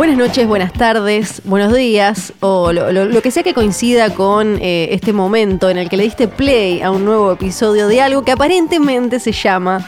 Buenas noches, buenas tardes, buenos días, o lo, lo- lo que sea que coincida con eh, este momento en el que le diste play a un nuevo episodio de algo que aparentemente se llama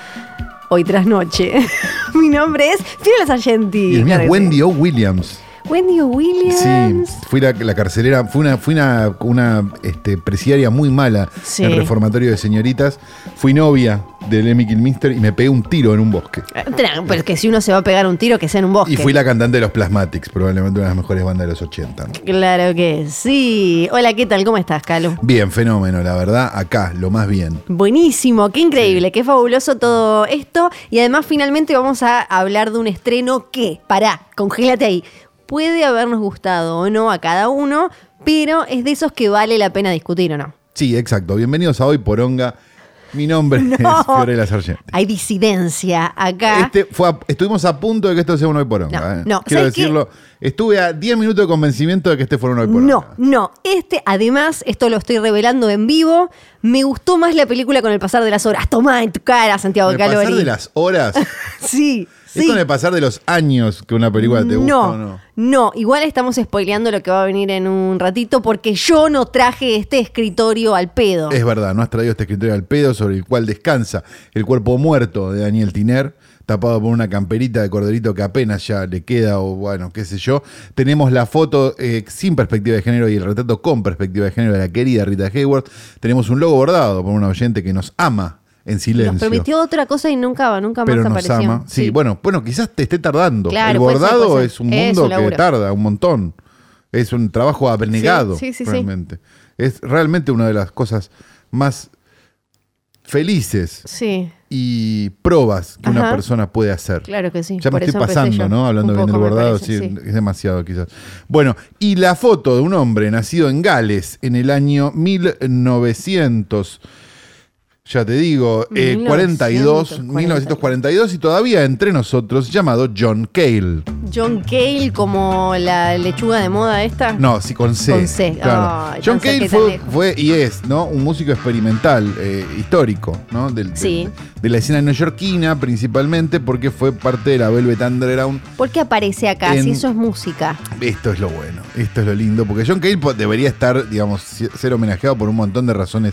Hoy tras Noche. Mi nombre es Fiorella Sargenti. Y el mío es Wendy O. Williams. Sí. Wendy Sí, Williams. fui la, la carcelera, fui una, fui una, una este, presidiaria muy mala Sí. en el reformatorio de señoritas. Fui novia del Emmy Kilminster y me pegué un tiro en un bosque. Eh, Pero que si uno se va a pegar un tiro, que sea en un bosque. Y fui la cantante de los Plasmatics, probablemente una de las mejores bandas de los 80. ¿no? Claro que sí. Hola, ¿qué tal? ¿Cómo estás, Calo? Bien, fenómeno, la verdad, acá, lo más bien. Buenísimo, qué increíble, qué fabuloso todo esto. Y además finalmente vamos a hablar de un estreno que, pará, congélate ahí, puede habernos gustado o no a cada uno, pero es de esos que vale la pena discutir o no. Sí, exacto. Bienvenidos a Hoy Poronga. Mi nombre No. es Fiorella Sargenti. Hay disidencia acá. Este fue a- estuvimos a punto de que esto sea un Hoy Poronga. No, ¿eh? no, Quiero decirlo. Estuve a 10 minutos de convencimiento de que este fuera un Hoy Poronga. No, no. Este, además, esto lo estoy revelando en vivo. Me gustó más la película con el pasar de las horas. Tomá en tu cara, Santiago Con el pasar Calori. de las horas. Sí, ¿Es con el pasar de los años que una película te gusta no, o no? no, igual estamos spoileando lo que va a venir en un ratito porque yo no traje este escritorio al pedo. Es verdad, no has traído este escritorio al pedo sobre el cual descansa el cuerpo muerto de Daniel Tiner, tapado por una camperita de corderito que apenas ya le queda, o bueno, qué sé yo. Tenemos la foto eh, sin perspectiva de género y el retrato con perspectiva de género de la querida Rita Hayworth. Tenemos un logo bordado por una oyente que nos ama en silencio. Nos prometió otra cosa y nunca, nunca pero más nos apareció. ama. Sí, bueno, bueno, quizás te esté tardando. Claro, el puede ser, bordado puede ser. es un Es mundo un que tarda un montón. Es un trabajo abnegado, Sí, sí, realmente. Es realmente una de las cosas más felices y probas que una persona puede hacer. claro que sí. Ya me estoy pasando. ¿no? Hablando bien del bordado, parece, sí, es demasiado quizás. Bueno, y la foto de un hombre nacido en Gales en el año 1900, ya te digo, eh, 42, 1942. 1942 y todavía entre nosotros, llamado John Cale. John Cale como la lechuga de moda esta. No, sí, con C. Con C. claro. Ay, John Cale fue, y es, ¿no? Un músico experimental, eh, histórico, ¿no? Del- Sí. de la escena neoyorquina, principalmente porque fue parte de la Velvet Underground. ¿Por qué aparece acá En- si eso es música? Esto es lo bueno, esto es lo lindo, porque John Cale debería estar, digamos, ser homenajeado por un montón de razones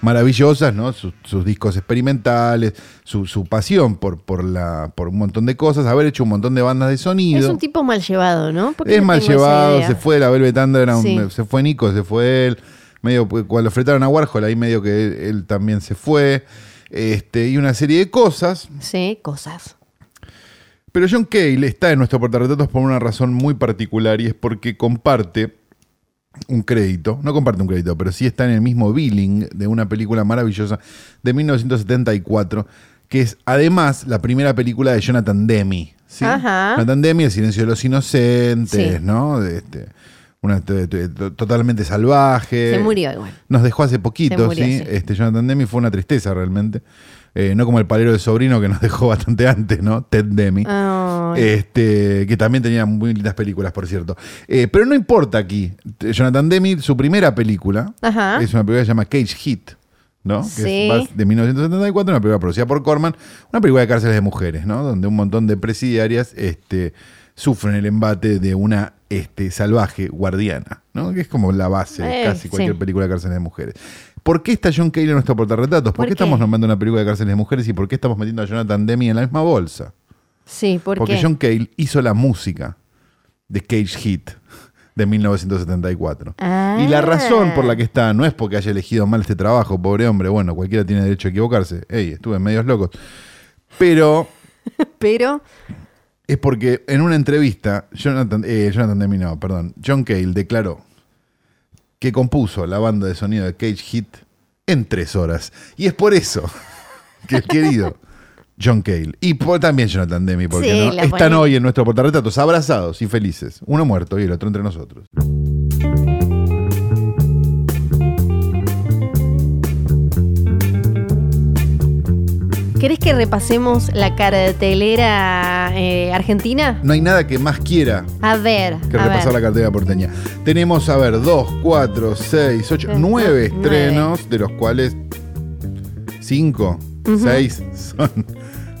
maravillosas, ¿no? Sus, sus discos experimentales, su, su pasión por, por, la, por un montón de cosas, haber hecho un montón de bandas de sonido. Es un tipo mal llevado, ¿no? ¿Por qué Es no mal llevado, se fue la Velvet Underground, Sí. se fue Nico, se fue él, medio cuando fretaron a Warhol, ahí medio que él, él también se fue, este, y una serie de cosas. Sí, cosas. Pero John Cale está en nuestro portarretratos por una razón muy particular y es porque comparte un crédito, no comparte un crédito, pero sí está en el mismo billing de una película maravillosa de 1974, que es además la primera película de Jonathan Demme. ¿sí? Ajá. Jonathan Demme, El silencio de los inocentes, Sí. ¿no? De este, una totalmente salvaje. Se murió igual. Nos dejó hace poquito, murió, ¿sí? sí. Este, Jonathan Demme fue una tristeza realmente. Eh, no como el palero de sobrino que nos dejó bastante antes, ¿no? Ted Demme. Ay. Este, que también tenía muy lindas películas, por cierto. Eh, pero no importa aquí. Jonathan Demme, su primera película, Ajá. es una película que se llama Cage Hit, ¿no? Que Sí. es de 1974, una película producida por Corman, una película de cárceles de mujeres, ¿no? Donde un montón de presidiarias este, sufren el embate de una este, salvaje guardiana, ¿no? Que es como la base de Eh, casi cualquier sí. película de cárceles de mujeres. ¿Por qué está John Cale en nuestro portarretratos? ¿Por, ¿Por qué, qué? estamos nombrando una película de cárceles de mujeres y por qué estamos metiendo a Jonathan Demme en la misma bolsa? Sí, ¿por Porque qué? John Cale hizo la música de Cage Hit de 1974. Ah. Y la razón por la que está no es porque haya elegido mal este trabajo, pobre hombre, bueno, cualquiera tiene derecho a equivocarse. Ey, estuve en medios locos. Pero Pero, es porque en una entrevista, Jonathan, eh, Jonathan Demme, no, perdón, John Cale declaró que compuso la banda de sonido de Cage Hit en tres horas. Y es por eso que el querido John Cale y por, también Jonathan Demme, porque Sí, no, la están hoy en nuestro portarretratos abrazados y felices. Uno muerto y el otro entre nosotros. ¿Querés que repasemos la cartelera eh, argentina? No hay nada que más quiera A ver, que a repasar la ver. cartera porteña. Tenemos, a ver, 2, 4, 6, 8, Tres, 9 nueve. estrenos, de los cuales 5, 6 son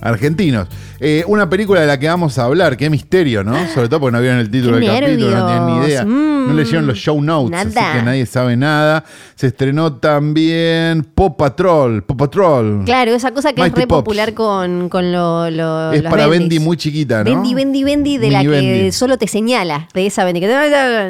argentinos. Eh, una película de la que vamos a hablar, qué misterio, ¿no? Sobre todo porque no vieron el título Qué del capítulo, no tienen ni idea. Mm, no leyeron los show notes, así que nadie sabe nada. Se estrenó también Pop Patrol, Pop Patrol. Claro, esa cosa que es re Pops. popular con, con lo, lo- Es las para bendis. Bendy muy chiquita, ¿no? Bendy, Bendy, Bendy, de la que Bendy. solo te señala, de esa Bendy.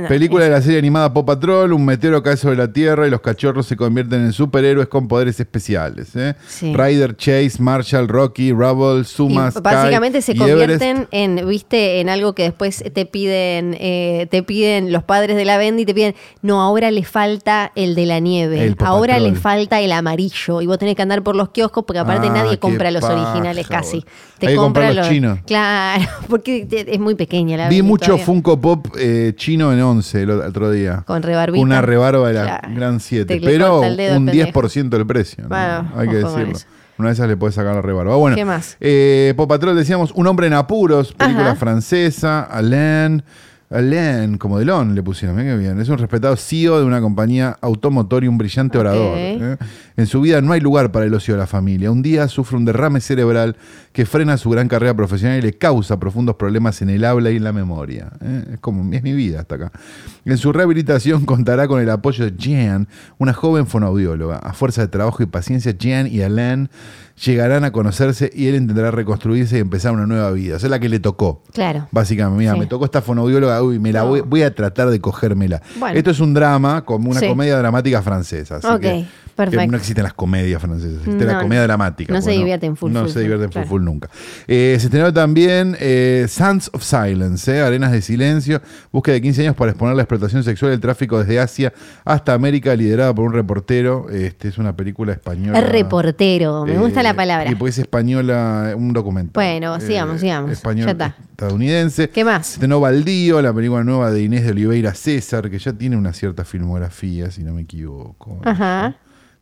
Película de la serie animada Pop Patrol, un meteoro cae sobre la Tierra y los cachorros se convierten en superhéroes con poderes especiales. ¿eh? Sí. Ryder, Chase, Marshall, Rocky, Rubble, Y Suma, Sky básicamente se y convierten en, viste, en algo que después te piden, eh, te piden los padres de la Bendy, te piden, no, ahora le falta el de la nieve, El ahora le falta el amarillo, y vos tenés que andar por los kioscos porque aparte Ah, nadie compra los paja, originales casi. que comprar los chinos. Claro, porque te- es muy pequeña la Vi mucho todavía. Funko Pop eh, chino en 11 el otro día. Con rebarbita. Una rebarba de la Claro. Gran 7. Te le Pero un pendejo. 10% del precio. ¿no? Hay que decirlo. eso. Una de esas le puedes sacar la rebarba. Bueno, ¿Qué más? eh, Pop Patrol decíamos Un hombre en apuros, película Ajá. francesa, Alain. Alain, como Delon le pusieron, mirá qué bien. Es un respetado CEO de una compañía automotor y un brillante orador. ¿eh? En su vida no hay lugar para el ocio de la familia. Un día sufre un derrame cerebral que frena su gran carrera profesional y le causa profundos problemas en el habla y en la memoria. ¿eh? Es como, es mi vida hasta acá. En su rehabilitación contará con el apoyo de Jean, una joven fonoaudióloga. A fuerza de trabajo y paciencia, Jean y Alain llegarán a conocerse y él intentará reconstruirse y empezar una nueva vida. O sea, la que le tocó. Claro. Básicamente, mira, Sí. me tocó esta fonoaudióloga, uy, me la No. voy, voy a tratar de cogérmela. Bueno. Esto es un drama, como una Sí. comedia dramática francesa. así que- perfecto. no existen las comedias francesas, existe la comedia dramática. no se bueno, divierten full, No full, se divierten full, claro. full nunca. Eh, se estrenó también eh, Sons of Silence, eh, Arenas de Silencio, búsqueda de 15 años para exponer la explotación sexual y el tráfico desde Asia hasta América, liderada por un reportero. Este es una película española. Es reportero, me gusta Eh, la palabra. Y pues es española, un documental. Bueno, sigamos, sigamos. Español, Ya está. estadounidense. ¿Qué más? Se estrenó Baldío, la película nueva de Inés de Oliveira César, que ya tiene una cierta filmografía, si no me equivoco. Ajá.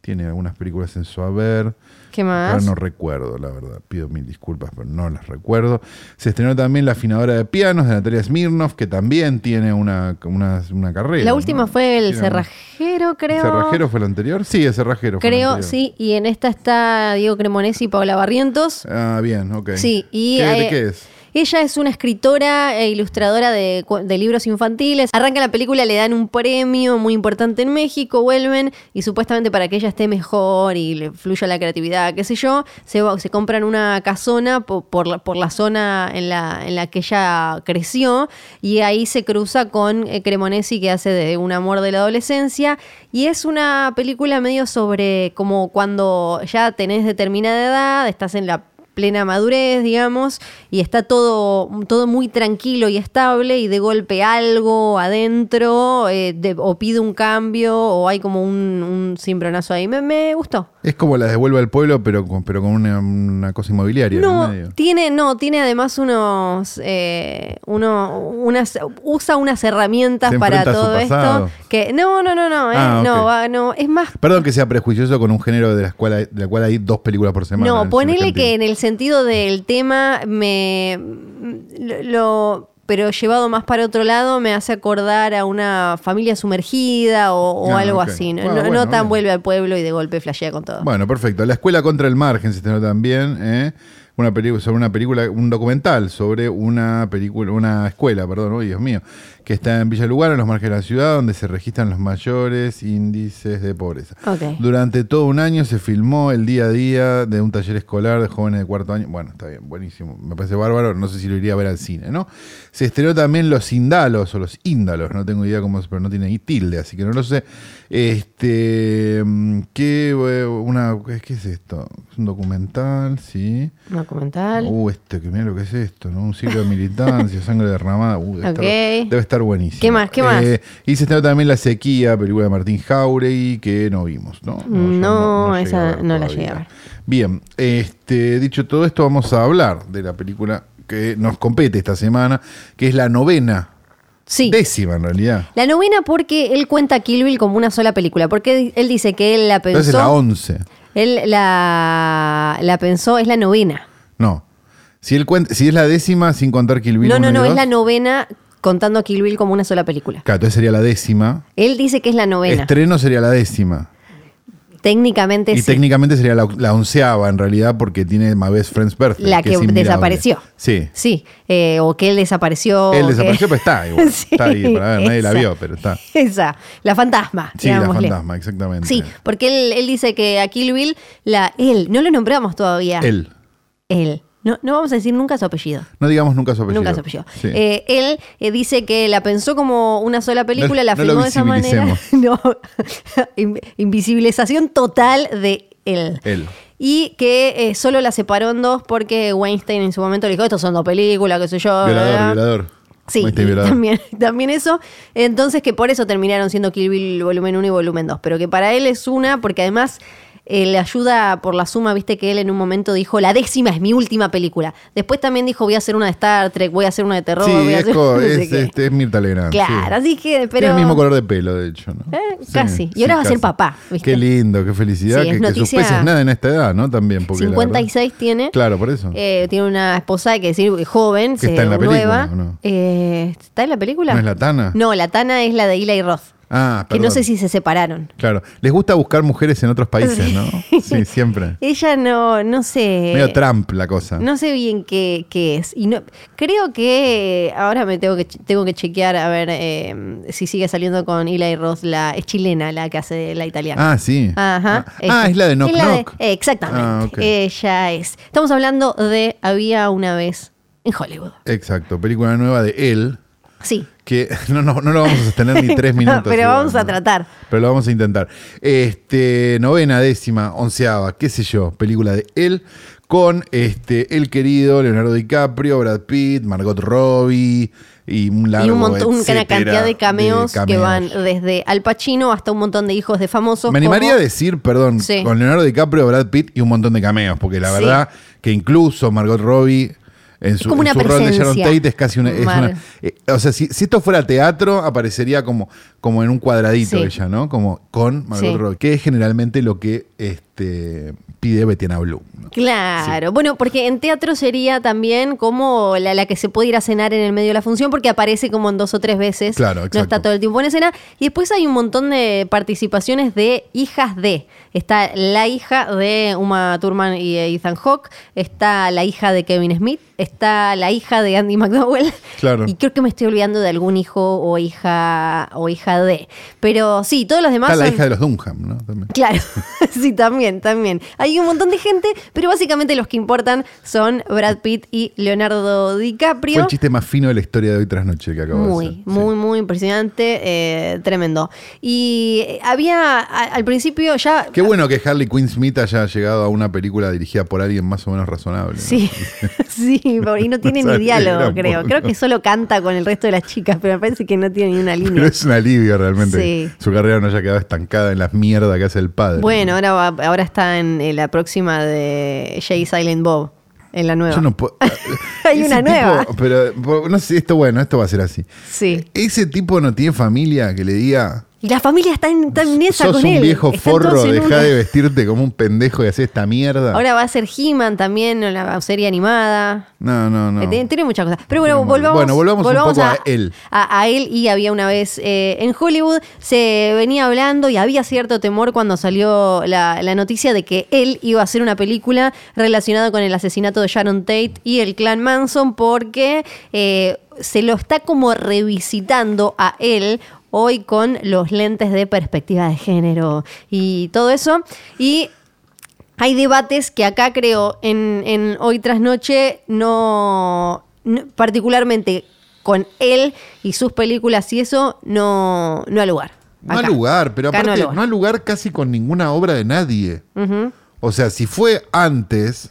Tiene algunas películas en su haber. ¿Qué Ahora más? no recuerdo, la verdad. Pido mil disculpas, pero no las recuerdo. Se estrenó también La afinadora de pianos de Natalia Smirnov, que también tiene una, una, una carrera. La ¿no? última fue el cerrajero, creo. ¿El cerrajero fue el anterior? Sí, el cerrajero fue el Creo, anterior. sí. Y en esta está Diego Cremonesi y Paola Barrientos. Ah, bien, ok. Sí, y ¿Qué, ¿De eh, qué es? Ella es una escritora e ilustradora de, libros infantiles. Arranca la película, le dan un premio muy importante en México, vuelven y supuestamente para que ella esté mejor y le fluya la creatividad, qué sé yo, se, compran una casona po- por, la, por la zona en la, en la que ella creció y ahí se cruza con eh, Cremonesi que hace de un amor de la adolescencia y es una película medio sobre como cuando ya tenés determinada edad, estás en la plena madurez, digamos, y está todo, todo muy tranquilo y estable, y de golpe algo adentro, eh, de- o pide un cambio, o hay como un, un cimbronazo ahí. Me, me gustó. Es como la devuelve al pueblo, pero con, pero con una, una cosa inmobiliaria en No, medio. tiene, no, tiene además unos, eh, uno, unas, usa unas herramientas Se para todo esto. Que, no, no, no, no, eh, Ah, no, no, es más Perdón que sea prejuicioso con un género de la, escuela, de la cual hay dos películas por semana. No, ponele que en el sentido del tema me lo, pero llevado más para otro lado me hace acordar a una familia sumergida o, o Ah, algo así. No, Ah, no- tan bien. vuelve al pueblo y de golpe flashea con todo. Bueno, perfecto. La escuela contra el margen se estrenó también. ¿eh? Una película sobre una película, un documental sobre una película, una escuela, perdón, uy, Dios mío, que está en Villa Lugano, en los márgenes de la ciudad, donde se registran los mayores índices de pobreza. Durante todo un año se filmó el día a día de un taller escolar de jóvenes de cuarto año. Bueno, está bien, buenísimo. Me parece bárbaro. No sé si lo iría a ver al cine, ¿no? Se estrenó también Los Indalos o Los Índalos. No tengo idea cómo es, pero no tiene ahí tilde, así que no lo sé. Este. mm, ¿Qué, eh, una, ¿qué, qué es esto? Es un documental, sí. Un documental. Uh, este, que mira lo que es esto, ¿no? Un siglo de militancia, sangre derramada. Uh, debe, Ok. estar, debe estar buenísimo. ¿Qué más? ¿Qué más? Eh, y se estrenó también La Sequía, película de Martín Jauregui, que no vimos, ¿no? No, esa no la llegué a ver. Bien, este, dicho todo esto, vamos a hablar de la película que nos compete esta semana, que es la novena, Sí. décima en realidad. La novena porque él cuenta Kill Bill como una sola película, porque él dice que él la Entonces pensó. la once. Él la, la pensó, es la novena. No. Si, él cuenta, si es la décima sin contar Kill Bill No, no, no, es la novena contando a Kill Bill como una sola película. Claro, entonces sería la décima. Él dice que es la novena. Estreno sería la décima. Técnicamente Y sí. técnicamente sería la, la onceava en realidad porque tiene My Best Friend's Birthday. La que desapareció. Sí. Sí, eh, o que él desapareció. Él desapareció, que- pero está igual. Sí, está ahí para ver, nadie la vio, pero está. Esa, la fantasma. Sí, la fantasma, exactamente. Sí, porque él, él dice que a Kill Bill, la, él, no lo nombramos todavía. Él. Él. No, no vamos a decir nunca su apellido. No digamos nunca su apellido. Nunca su apellido. Sí. Eh, él eh, dice que la pensó como una sola película, No- la no filmó de esa manera. No, In- invisibilización total de él. Él. Y que eh, solo la separó en dos porque Weinstein en su momento le dijo, estos son dos películas, qué sé yo. Violador, bla". violador. Sí, también, también eso. Entonces que por eso terminaron siendo Kill Bill volumen 1 y volumen 2. Pero que para él es una, porque además eh, le ayuda por la suma, viste que él en un momento dijo, la décima es mi última película. Después también dijo, voy a hacer una de Star Trek, voy a hacer una de terror. Sí, voy a es, hacer co- no sé es, qué". este, es Mirta Legrand. Claro, sí. así que, pero... Tiene el mismo color de pelo, de hecho, ¿no? Eh, casi. Y ahora va a ser papá, ¿viste? Qué lindo, qué felicidad. Que, sus peces nada en esta edad, ¿no? También. Porque la verdad- 56 tiene. Claro, por eso. Eh, tiene una esposa, hay que decir, joven, ¿Que se está en la nueva. película no? Eh, ¿Está en la película? ¿No es la Tana? No, la Tana es la de Eli Roth. Ah, Que no sé si se separaron. Claro. Les gusta buscar mujeres en otros países, ¿no? Sí, siempre. Ella no, no sé. Medio Trump la cosa. No sé bien qué, qué es. Y no, creo que ahora me tengo que tengo que chequear a ver eh, si sigue saliendo con Eli Roth. La, es chilena la que hace la italiana. Ah, sí. Ajá. Ah, ah, es la de Knock de- exactamente. Ah. Ella es. Estamos hablando de Había una vez en Hollywood. Exacto. Película nueva de él. Sí. Que no, no, no lo vamos a sostener ni tres minutos. Pero igual, vamos a ¿no? tratar. Pero lo vamos a intentar. Este, novena, décima, onceava, qué sé yo, película de él con este, el querido Leonardo DiCaprio, Brad Pitt, Margot Robbie y un largo y un montón, una etcétera cantidad de cameos, que cameos. van desde Al Pacino hasta un montón de hijos de famosos. Me animaría como- a decir, perdón, Sí. con Leonardo DiCaprio, Brad Pitt y un montón de cameos, porque la Sí. verdad que incluso Margot Robbie en su, como en una rol de Sharon. Tate es casi una... es Mar- una- eh, o sea, si, si esto fuera teatro, aparecería como, como en un cuadradito Sí. ella, ¿no? Como con Margot Sí. Robbie, que es generalmente lo que este, pide Bettina Blue. ¿no? Claro, bueno, porque en teatro sería también como la, la que se puede ir a cenar en el medio de la función porque aparece como en dos o tres veces. Claro, No está todo el tiempo en escena. Y después hay un montón de participaciones de hijas de. Está la hija de Uma Thurman y Ethan Hawke, está la hija de Kevin Smith, está la hija de Andy McDowell. Claro. Y creo que me estoy olvidando de algún hijo o hija o hija de. Pero sí, todos los demás Está la son- hija de los Dunham, ¿no? También. Claro, sí, también, también. Hay un montón de gente, pero básicamente los que importan son Brad Pitt y Leonardo Fue DiCaprio. el chiste más fino de la historia de hoy tras noche que acabo de Muy, hacer. Sí. muy, muy impresionante, eh, tremendo. Y eh, había a- al principio ya... Qué bueno que Harley Quinn Smith haya llegado a una película dirigida por alguien más o menos razonable. ¿no? Sí, sí, y no tiene ni diálogo, creo. Creo que solo canta con el resto de las chicas, pero me parece que no tiene ni una Pero línea. es un alivio realmente. Sí. Su carrera no haya quedado estancada en las mierdas que hace el padre. Bueno, ahora, va- ahora está en, en la próxima de Jay Silent Bob, en la nueva. Yo no puedo. Hay una tipo- nueva. Pero no sé, esto bueno, esto va a ser así. Sí. Ese tipo no tiene familia que le diga. Y la familia está en, está en esa Sos con un él. viejo Están forro, todos en deja una. de vestirte como un pendejo y hacer esta mierda. Ahora va a ser He-Man también, en la serie animada. no, no, no. Eh, Tiene, tiene muchas cosas. Pero bueno, Tiene un volvamos. Bueno, volvamos un poco a él. A, a él y había una vez eh, en Hollywood se venía hablando y había cierto temor cuando salió la, la noticia de que él iba a hacer una película relacionada con el asesinato de Sharon Tate y el clan Manson porque eh, se lo está como revisitando a él hoy con los lentes de perspectiva de género y todo eso. Y hay debates que acá creo en, en Hoy tras Noche no, no- particularmente con él y sus películas y eso no, no ha lugar. No ha Acá. lugar, pero Acá no aparte no, lugar. ha lugar casi con ninguna obra de nadie. O sea, si fue antes,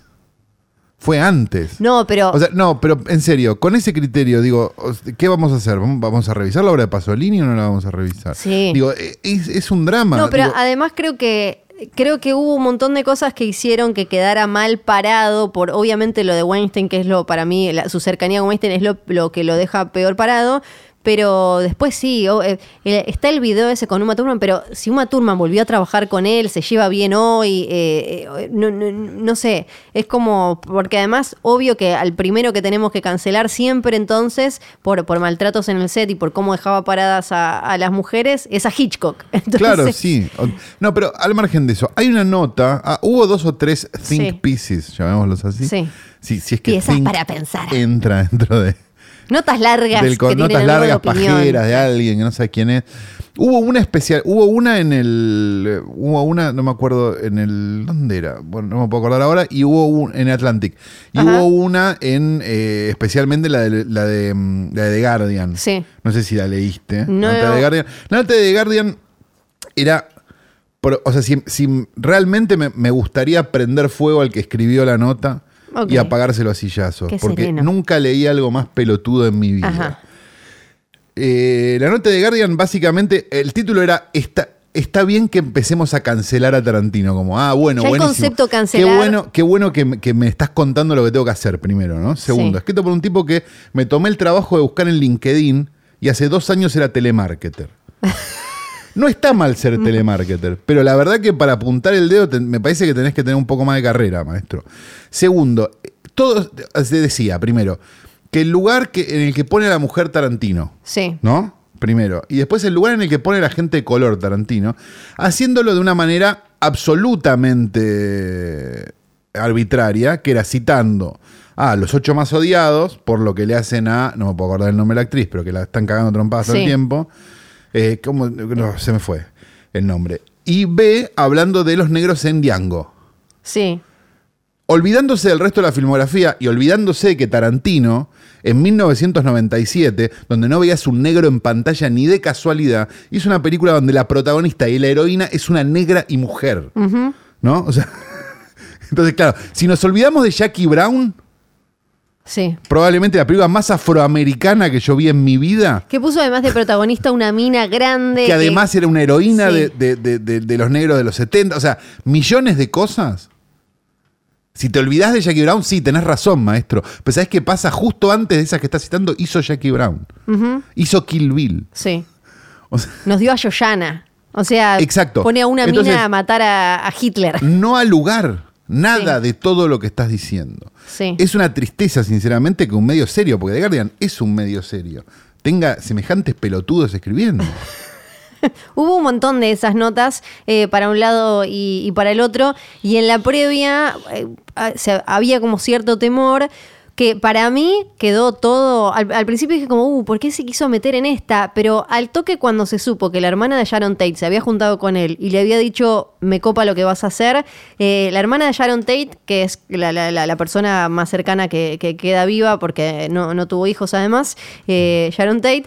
fue antes. No, pero O sea, no, pero en serio, con ese criterio, digo, ¿qué vamos a hacer? ¿Vamos- ¿Vamos a revisar la obra de Pasolini o no la vamos a revisar? Sí. Digo, e, es, es un drama. No, pero digo, además creo que creo que hubo un montón de cosas que hicieron que quedara mal parado por obviamente lo de Weinstein, que es lo para mí, la- su cercanía con Weinstein es lo, lo que lo deja peor parado. Pero después sí, eh, eh, está el video ese con Uma Thurman, pero si Uma Thurman volvió a trabajar con él, se lleva bien hoy, eh, eh, no, no- no sé, es como, porque además, obvio que al primero que tenemos que cancelar siempre entonces, por, por maltratos en el set y por cómo dejaba paradas a, a las mujeres, es a Hitchcock. Entonces, Claro, sí. No, pero al margen de eso, hay una nota. ah, hubo dos o tres think Sí. pieces, llamémoslos así. Sí. Sí, si es que Piezas think para pensar. entra dentro de, Notas largas del que notas largas opinión. pajeras de alguien que no sabe quién es. Hubo una especial, hubo una en el, hubo una, no me acuerdo, en el, ¿dónde era? Bueno, no me puedo acordar ahora, y hubo un, en Atlantic. Y Ajá. hubo una en, eh, especialmente la de, la de, mm, la de The Guardian. Sí. No sé si la leíste. No. La nota de The Guardian. La nota de The Guardian era, o sea, si, si realmente me, me gustaría prender fuego al que escribió la nota Y apagárselo a sillazos. Qué porque sereno. nunca leí algo más pelotudo en mi vida. Ajá. Eh, la nota de Guardian, básicamente, el título era Está, está bien que empecemos a cancelar a Tarantino. Como, ah, bueno, Ya el concepto cancelar- Qué bueno, qué bueno que, me- que me estás contando lo que tengo que hacer primero, ¿no? Segundo, Sí. escrito por un tipo que me tomé el trabajo de buscar en LinkedIn y hace dos años era telemarketer. No está mal ser telemarketer, pero la verdad que para apuntar el dedo te- me parece que tenés que tener un poco más de carrera, maestro. Segundo, todo se decía, primero, que el lugar que, en el que pone a la mujer Tarantino, Sí. ¿no? Primero. Y después el lugar en el que pone la gente de color Tarantino, haciéndolo de una manera absolutamente arbitraria, que era citando a los ocho más odiados por lo que le hacen a, no me puedo acordar el nombre de la actriz, pero que la están cagando trompadas todo el Sí. tiempo. Eh, ¿cómo? No, se me fue el nombre. Y B, hablando de los negros en Django Sí. olvidándose del resto de la filmografía y olvidándose de que Tarantino, en 1997, donde no veías un negro en pantalla ni de casualidad, hizo una película donde la protagonista y la heroína es una negra y mujer. ¿No? O sea. Entonces, claro, si nos olvidamos de Jackie Brown, Sí. probablemente la película más afroamericana que yo vi en mi vida, Que puso además de protagonista una mina grande. que además era una heroína Sí. de, de- de- de- de los negros de los 70, o sea, millones de cosas. Si te olvidás de Jackie Brown, sí, tenés razón, maestro. Pero ¿sabés qué pasa? Justo antes de esas que estás citando, hizo Jackie Brown. Hizo Kill Bill. Sí. O sea, Nos dio a Yoyana. O sea, Exacto. pone a una Entonces- mina a matar a, a Hitler. no al lugar. Nada Sí. de todo lo que estás diciendo. Sí. Es una tristeza, sinceramente, que un medio serio, porque The Guardian es un medio serio, tenga semejantes pelotudos escribiendo. Hubo un montón de esas notas eh, para un lado y, y para el otro, y en la previa eh, se- había como cierto temor que para mí quedó todo, al, principio dije como, uh, ¿por qué se quiso meter en esta? Pero al toque cuando se supo que la hermana de Sharon Tate se había juntado con él y le había dicho, me copa lo que vas a hacer, eh, la hermana de Sharon Tate, que es la, la- la- persona más cercana que, que queda viva porque no, no tuvo hijos además, eh, Sharon Tate,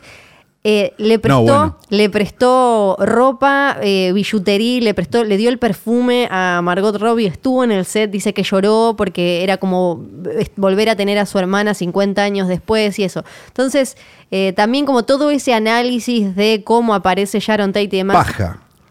eh, le prestó, bueno. le prestó ropa, eh, billutería, le prestó, le dio el perfume a Margot Robbie, estuvo en el set, dice que lloró porque era como eh, volver a tener a su hermana 50 años después y eso. Entonces, eh, también como todo ese análisis de cómo aparece Sharon Tate y demás.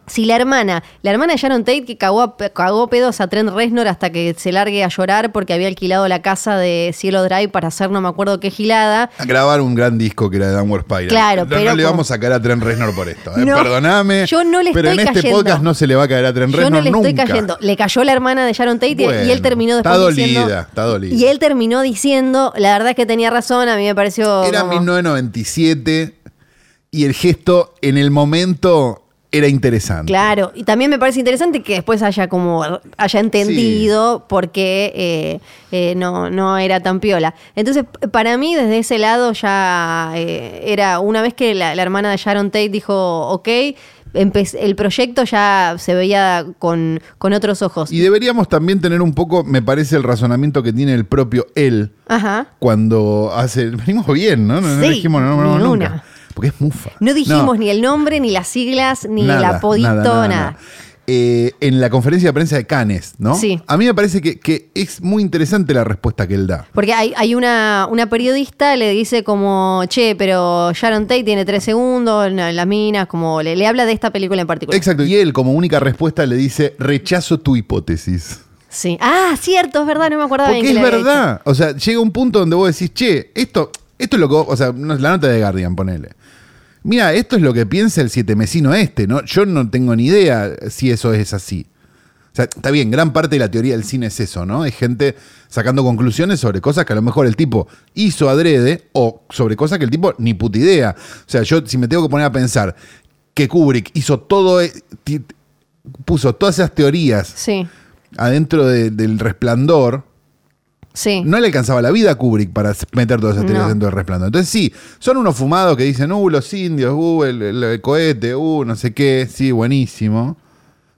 Si la hermana, la hermana de Sharon Tate que cagó, a- cagó pedos a Trent Reznor hasta que se largue a llorar porque había alquilado la casa de Cielo Drive para hacer no me acuerdo qué gilada. A grabar un gran disco que era de Downward Spiral. Claro, no, pero no le vamos a caer a Trent Reznor por esto. ¿eh? No, Perdóname. yo no le Pero en estoy este cayendo. podcast no se le va a caer a Trent Yo Reznor no le nunca. estoy cayendo. Le cayó la hermana de Sharon Tate y- y él terminó después está diciendo. dolida, está dolida. Y él terminó diciendo, la verdad es que tenía razón, a mí me pareció. Era como- 1997 y el gesto en el momento era interesante. Claro, y también me parece interesante que después haya como haya entendido por qué eh, eh, no, no era tan piola. Entonces, para mí, desde ese lado ya eh, era una vez que la, la hermana de Sharon Tate dijo, ok, el proyecto ya se veía con, con otros ojos. Y deberíamos también tener un poco, me parece, el razonamiento que tiene el propio él Ajá. cuando hace. Venimos bien, ¿no? No, no Sí, dijimos no, no, nunca. Porque es mufa. No dijimos ni el nombre, ni las siglas, ni el Nada, apodito, nada, nada. Eh, en la conferencia de prensa de Cannes, ¿no? Sí. A mí me parece que, que es muy interesante la respuesta que él da. Porque hay, hay una, una periodista, le dice como, che, pero Sharon Tate tiene tres segundos, no, las minas, como le, le habla de esta película en particular. Exacto. Y él, como única respuesta, le dice: rechazo tu hipótesis. Sí. Ah, cierto, es verdad, no me acordaba bien Porque que es verdad. O sea, llega un punto donde vos decís, che, esto, esto es lo que vos- O sea, no es la nota de Guardian, ponele. Mira, esto es lo que piensa el siete mesino este, ¿no? Yo no tengo ni idea si eso es así. O sea, está bien, gran parte de la teoría del cine es eso, ¿no? Es gente sacando conclusiones sobre cosas que a lo mejor el tipo hizo adrede o sobre cosas que el tipo ni puta idea. O sea, yo si me tengo que poner a pensar que Kubrick hizo todo, e- puso todas esas teorías Sí, adentro de- del resplandor, sí. no le alcanzaba la vida a Kubrick para meter todas esas teorías No. dentro del resplandor. Entonces sí, son unos fumados que dicen, uh, los indios, uh, el, el- el cohete, uh, no sé qué, sí, buenísimo.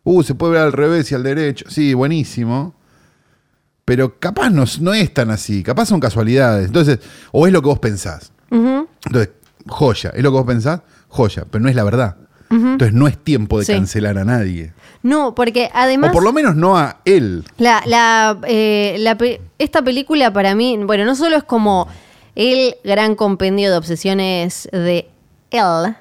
Uh, se puede ver al revés y al derecho, sí, buenísimo. Pero capaz no, no es tan así, capaz son casualidades. Entonces, o es lo que vos pensás. Entonces, joya, es lo que vos pensás, joya, pero no es la verdad. Entonces no es tiempo de Sí. cancelar a nadie. No, porque además... o por lo menos no a él. La, la, eh, la esta película para mí, bueno, no solo es como el gran compendio de obsesiones de él.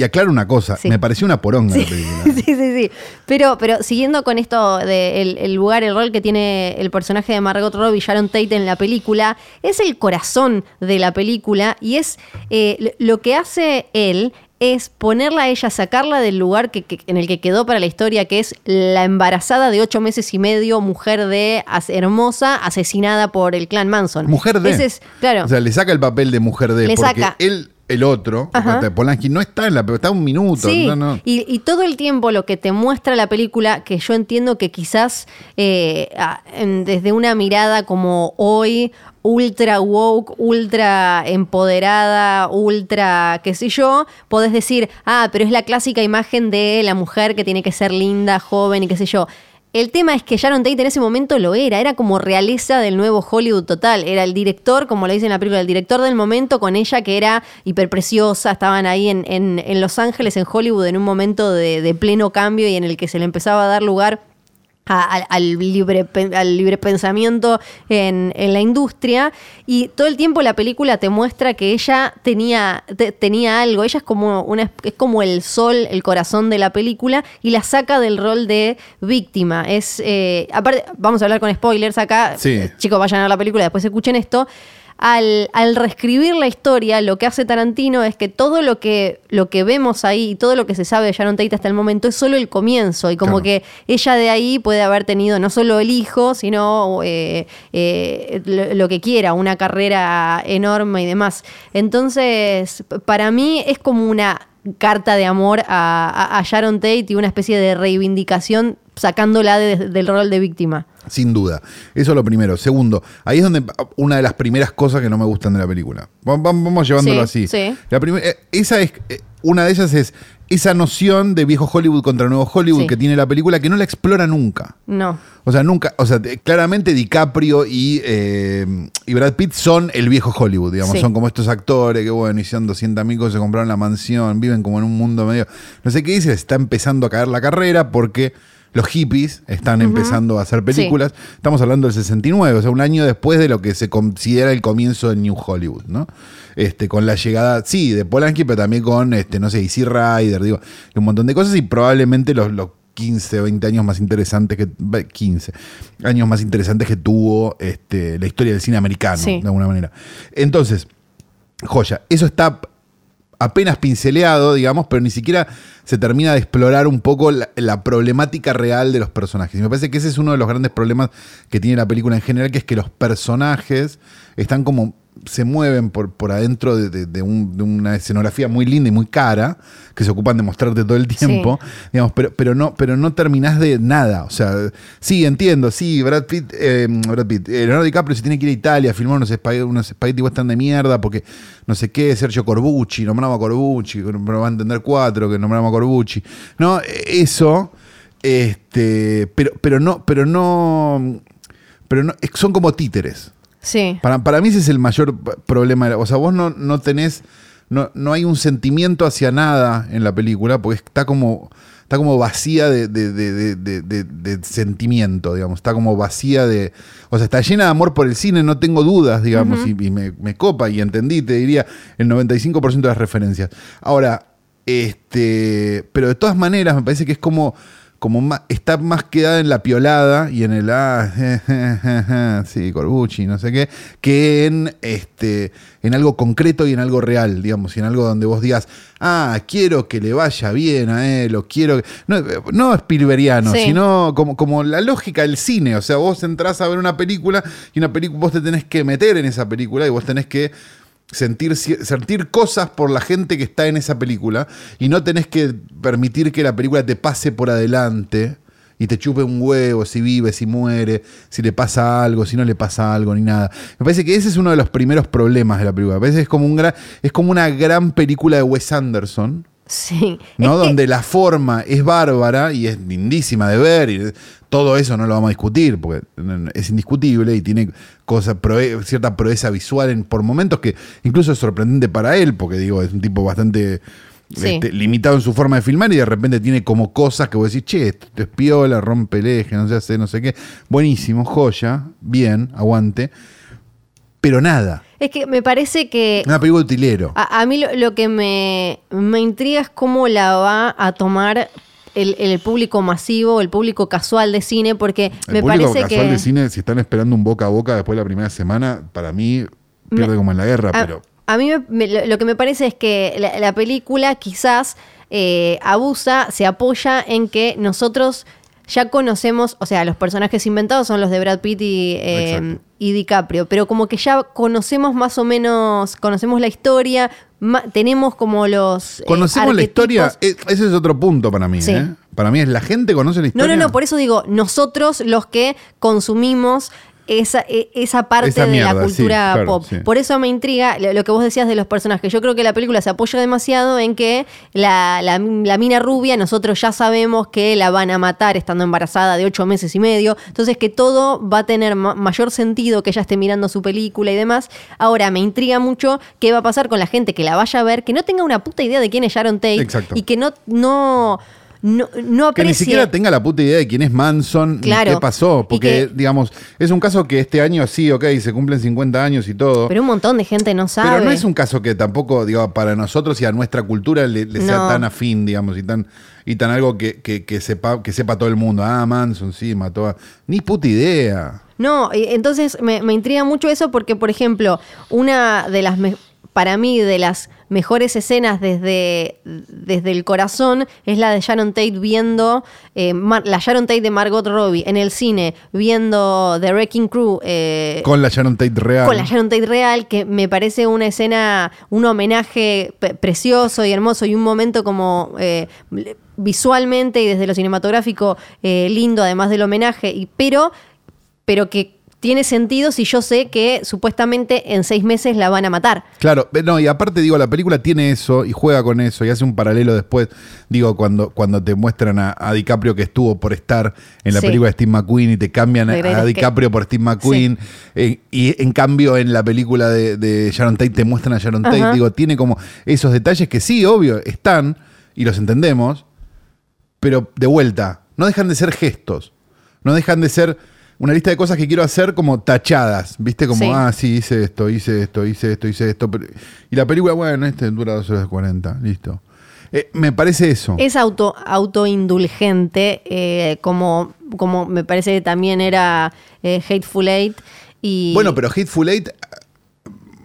Y aclaro una cosa, Sí. me pareció una poronga Sí, la película. sí, sí, sí. Pero, pero siguiendo con esto de el, el lugar, el rol que tiene el personaje de Margot Robbie, Sharon Tate en la película, es el corazón de la película y es eh, lo que hace él es ponerla a ella, sacarla del lugar que, que- en el que quedó para la historia, que es la embarazada de ocho meses y medio, mujer de as- hermosa, asesinada por el clan Manson. Mujer de. Ese es, claro. O sea, le saca el papel de mujer de. Le porque saca. él, el otro, Polanski, no está en la está un minuto. Sí, no, no. Y, y todo el tiempo lo que te muestra la película, que yo entiendo que quizás eh, desde una mirada como hoy, ultra woke, ultra empoderada, ultra qué sé yo, podés decir, ah, pero es la clásica imagen de la mujer que tiene que ser linda, joven y qué sé yo. El tema es que Sharon Tate en ese momento lo era, era como realeza del nuevo Hollywood total, era el director, como lo dice en la película, el director del momento con ella que era hiperpreciosa, estaban ahí en, en- en Los Ángeles, en Hollywood, en un momento de, de pleno cambio y en el que se le empezaba a dar lugar al, al libre, al libre pensamiento en, en la industria y todo el tiempo la película te muestra que ella tenía, te- tenía algo, ella es como, una, es como el sol, el corazón de la película y la saca del rol de víctima. Es, eh, aparte, vamos a hablar con spoilers acá, Sí. chicos vayan a ver la película, después escuchen esto. Al, al reescribir la historia, lo que hace Tarantino es que todo lo que, lo que vemos ahí y todo lo que se sabe de Sharon Tate hasta el momento es solo el comienzo. Y como Claro. que ella de ahí puede haber tenido no solo el hijo, sino eh, eh, lo, lo que quiera, una carrera enorme y demás. Entonces, para mí es como una carta de amor a, a- a Sharon Tate y una especie de reivindicación sacándola de- del rol de víctima. Sin duda. Eso es lo primero. Segundo, ahí es donde una de las primeras cosas que no me gustan de la película. Vamos, llevándolo Sí, así. sí. La eh, esa es, eh, una de ellas es esa noción de viejo Hollywood contra nuevo Hollywood Sí. que tiene la película que no la explora nunca. No. O sea, nunca, o sea, claramente DiCaprio y, eh, y Brad Pitt son el viejo Hollywood, digamos, Sí. son como estos actores que, bueno, hicieron 200 mil cosas, se compraron la mansión, viven como en un mundo medio, no sé qué dice, está empezando a caer la carrera porque los hippies están empezando a hacer películas. Estamos hablando del 69, o sea, un año después de lo que se considera el comienzo del New Hollywood, ¿no? Este, con la llegada, sí, de Polanski, pero también con, este, no sé, Easy Rider, digo, un montón de cosas y probablemente los, los 15, 20 años más interesantes que 15 años más interesantes que tuvo este, la historia del cine americano, Sí. de alguna manera. Entonces, joya, eso está apenas pinceleado, digamos, pero ni siquiera se termina de explorar un poco la, la problemática real de los personajes. Y me parece que ese es uno de los grandes problemas que tiene la película en general, que es que los personajes están como se mueven por, por adentro de, de- de un- de una escenografía muy linda y muy cara, que se ocupan de mostrarte todo el tiempo, digamos, pero, pero no, pero no terminás de nada. O sea, sí, entiendo, sí, Brad Pitt, eh, Brad Pitt, eh, Leonardo DiCaprio se tiene que ir a Italia a filmar unos, spag- unos spaghetti western de mierda, porque no sé qué, Sergio Corbucci, nombramos a Corbucci, no va a entender cuatro, que nombramos a Corbucci. No, eso, este, pero, pero no, pero no, pero no, son como títeres. Sí. Para, para mí ese es el mayor problema. O sea, vos no, no tenés, no, no hay un sentimiento hacia nada en la película, porque está como, está como vacía de, de- de- de- sentimiento, digamos. Está como vacía de... O sea, está llena de amor por el cine, no tengo dudas, digamos, y, y me, me copa y entendí, te diría, el 95% de las referencias. Ahora, este, pero de todas maneras me parece que es como como más, está más quedada en la piolada y en el ah, sí, Corbucci, no sé qué, que en este en algo concreto y en algo real, digamos, y en algo donde vos digas, ah, quiero que le vaya bien a él, o quiero que. No, no Spielbergiano, Sí. sino como, como la lógica del cine. O sea, vos entrás a ver una película y una película, vos te tenés que meter en esa película y vos tenés que sentir, sentir cosas por la gente que está en esa película y no tenés que permitir que la película te pase por adelante y te chupe un huevo si vive, si muere, si le pasa algo, si no le pasa algo, ni nada. Me parece que ese es uno de los primeros problemas de la película. Me parece que es como, un gran, es como una gran película de Wes Anderson. Sí. ¿no? Es que- Donde la forma es bárbara y es lindísima de ver y todo eso no lo vamos a discutir porque es indiscutible y tiene cosa, proe- cierta proeza visual en, por momentos que incluso es sorprendente para él porque digo, es un tipo bastante Sí. este, limitado en su forma de filmar y de repente tiene como cosas que vos decís, che, esto es piola, rompe el eje, no sé, hace, no sé qué. Buenísimo, joya, bien, aguante. Pero nada, Es que me parece que una película utilero. a, a mí lo, lo que me, me intriga es cómo la va a tomar el, el público masivo, el público casual de cine, porque El me público parece casual que... de cine, si están esperando un boca a boca después de la primera semana, para mí pierde Me- como en la guerra, A, pero a mí me- me- lo, que me parece es que la, la película quizás eh, abusa, se apoya en que nosotros ya conocemos, o sea, los personajes inventados son los de Brad Pitt y, eh, y DiCaprio, pero como que ya conocemos más o menos, conocemos la historia, tenemos como los... eh, conocemos la historia, eh, ese es otro punto para mí. Sí. ¿eh? Para mí es la gente conoce la No, historia. no, no, por eso digo, nosotros los que consumimos esa, e- esa parte Esa de la sí, cultura claro, pop. sí. Por eso me intriga lo, lo que vos decías de los personajes. Yo creo que la película se apoya demasiado en que la, la- la mina rubia, nosotros ya sabemos que la van a matar estando embarazada de ocho meses y medio. Entonces que todo va a tener ma- mayor sentido que ella esté mirando su película y demás. Ahora, me intriga mucho qué va a pasar con la gente que la vaya a ver, que no tenga una puta idea de quién es Sharon Tate. Exacto. Y que no, no, no, no Que ni siquiera tenga la puta idea de quién es Manson Claro. qué pasó. Porque, que- digamos, es un caso que este año sí, ok, se cumplen 50 años y todo. Pero un montón de gente no sabe. Pero no es un caso que tampoco, digo, para nosotros y a nuestra cultura le, le sea No. tan afín, digamos, y tan, y tan algo que, que- que sepa, que sepa todo el mundo. Ah, Manson, sí, mató a. Ni puta idea. No, entonces me, me intriga mucho eso porque, por ejemplo, una de las, para mí, de las mejores escenas desde, desde el corazón es la de Sharon Tate viendo, eh, la Sharon Tate de Margot Robbie en el cine, viendo The Wrecking Crew. eh, Con la Sharon Tate real. con la Sharon Tate real, que me parece una escena, un homenaje precioso y hermoso y un momento como eh, visualmente y desde lo cinematográfico eh, lindo, además del homenaje, y, pero, pero que tiene sentido si yo sé que supuestamente en seis meses la van a matar. Claro, eh, no, y aparte digo, la película tiene eso y juega con eso y hace un paralelo después, digo, cuando, cuando te muestran a, a DiCaprio que estuvo por estar en la Sí. película de Steve McQueen y te cambian a. DiCaprio por Steve McQueen eh, y en cambio en la película de, de Sharon Tate te muestran a Sharon Tate, Ajá. digo, tiene como esos detalles que sí, obvio, están y los entendemos, pero de vuelta, no dejan de ser gestos, no dejan de ser una lista de cosas que quiero hacer como tachadas, ¿viste? Como, Sí. ah, sí, hice esto, hice esto, hice esto, hice esto. y la película, bueno, este dura dos horas 40, listo. Eh, me parece eso. Es auto, autoindulgente, eh, como, como me parece que también era eh, Hateful Eight. Y, Bueno, pero Hateful Eight,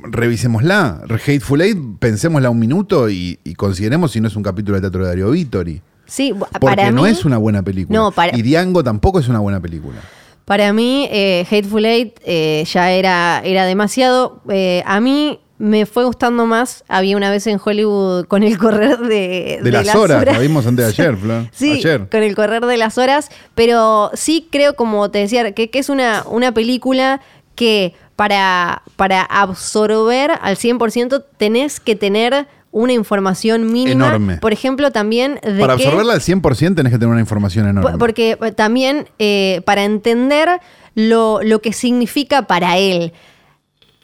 revisémosla. Hateful Eight, pensémosla un minuto y, y consideremos si no es un capítulo de teatro de Dario Vittori. sí, Porque para no mí, es una buena película. No, para- Y Diango tampoco es una buena película. Para mí, eh, Hateful Eight eh, ya era, era demasiado. Eh, a mí me fue gustando más. Había una vez en Hollywood con el correr de, De, las, horas, la vimos antes de ayer. Sí, Ayer. con el correr de las horas, pero sí creo, como te decía, que, que es una, una película que para, para absorber al 100% tenés que tener una información mínima. Enorme. Por ejemplo, también de Para que- absorberla al 100% tenés que tener una información enorme. Po- Porque eh, también eh, para entender lo, lo que significa para él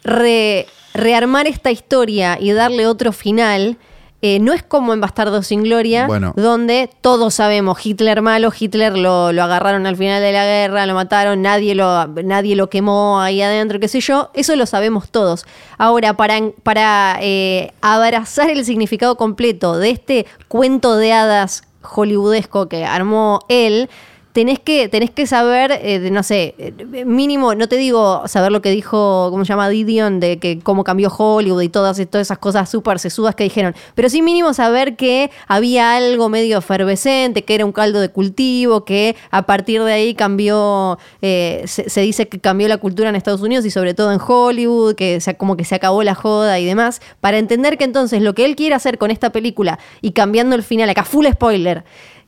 re- rearmar esta historia y darle otro final, eh, no es como en Bastardo sin Gloria, Bueno. donde todos sabemos Hitler malo, Hitler lo, lo agarraron al final de la guerra, lo mataron, nadie lo, nadie lo quemó ahí adentro, qué sé yo, eso lo sabemos todos. Ahora, para, para eh, abrazar el significado completo de este cuento de hadas hollywoodesco que armó él, tenés que, tenés que saber, eh, no sé, eh, mínimo, no te digo saber lo que dijo, ¿cómo se llama? Didion, de que cómo cambió Hollywood y todas, todas esas cosas súper sesudas que dijeron, pero sí mínimo saber que había algo medio efervescente, que era un caldo de cultivo, que a partir de ahí cambió, eh, se, se dice que cambió la cultura en Estados Unidos y sobre todo en Hollywood, que se- como que se acabó la joda y demás, para entender que entonces lo que él quiere hacer con esta película y cambiando el final, acá full spoiler,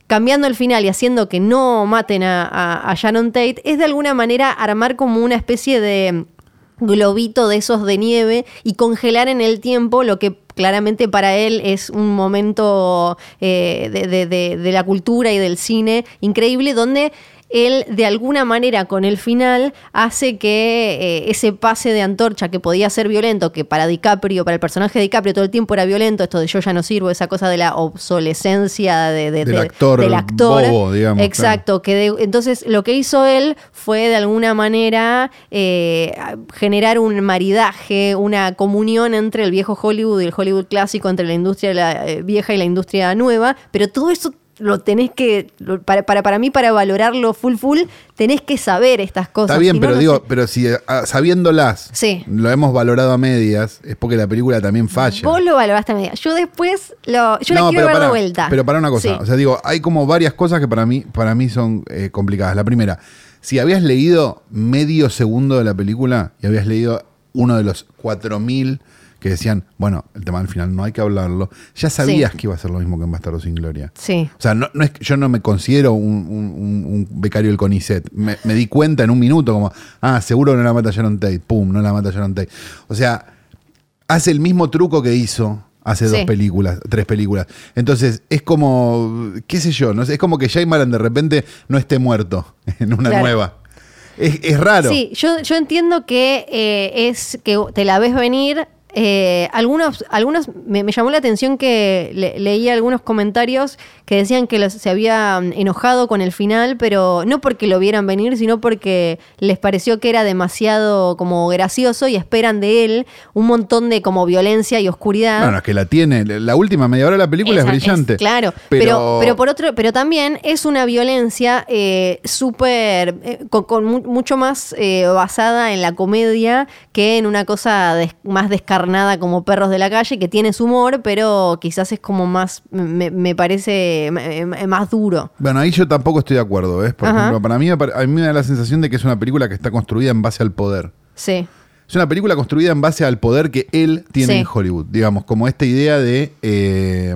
cambiando el final y haciendo que no maten a, a- Shannon Tate, es de alguna manera armar como una especie de globito de esos de nieve y congelar en el tiempo lo que claramente para él es un momento eh, de, de- de- de la cultura y del cine increíble donde él de alguna manera con el final hace que eh, ese pase de antorcha que podía ser violento, que para DiCaprio, para el personaje de DiCaprio todo el tiempo era violento, esto de yo ya no sirvo, esa cosa de la obsolescencia de, de- Del de- actor del actor. bobo, digamos, Exacto, que entonces lo que hizo él fue de alguna manera eh, generar un maridaje, una comunión entre el viejo Hollywood y el Hollywood clásico, entre la industria la, eh, vieja y la industria nueva, pero todo eso lo tenés que, lo- para, para, para mí, para valorarlo full full, tenés que saber estas cosas. Está bien, si pero no digo, sé. pero si ah, sabiéndolas Sí. lo hemos valorado a medias, es porque la película también falla. Vos lo valoraste a medida. Yo después lo, yo la No, quiero ver de vuelta. Pero para una cosa, Sí. o sea, digo, hay como varias cosas que para mí, para mí son eh, complicadas. La primera, si habías leído medio segundo de la película y habías leído uno de los 4000 que decían, bueno, el tema del final no hay que hablarlo, ya sabías Sí. que iba a ser lo mismo que en Bastardo sin Gloria. Sí. O sea, no, no es, que- yo no me considero un, un- un- becario del CONICET. Me, me di cuenta en un minuto como, ah, seguro no la mata Sharon Tate. Pum, no la mata Sharon Tate. O sea, hace el mismo truco que hizo hace Sí. dos películas, tres películas. Entonces, es como, qué sé yo, no sé, es como que Shyamalan de repente no esté muerto en una Claro. nueva. Es, es raro. Sí, yo, yo entiendo que eh, es que te la ves venir. Eh, algunos, algunos me, me llamó la atención que le- leí algunos comentarios que decían que los- se había mm, enojado con el final, pero no porque lo vieran venir, sino porque les pareció que era demasiado como gracioso y esperan de él un montón de como violencia y oscuridad. No, no, es que la tiene. La última media hora de la película Esa- es brillante. claro, pero, pero, pero, por otro, pero también es una violencia eh, súper, eh, con, con mu- mucho más eh, basada en la comedia que en una cosa des- más descarnada como perros de la calle, que tiene su humor, pero quizás es como más, me, me parece más duro. Bueno, ahí yo tampoco estoy de acuerdo, ¿ves? Por Ajá. ejemplo, para mí, a mí me da la sensación de que es una película que está construida en base al poder. Sí, Es una película construida en base al poder que él tiene Sí. en Hollywood. Digamos, como esta idea de. eh,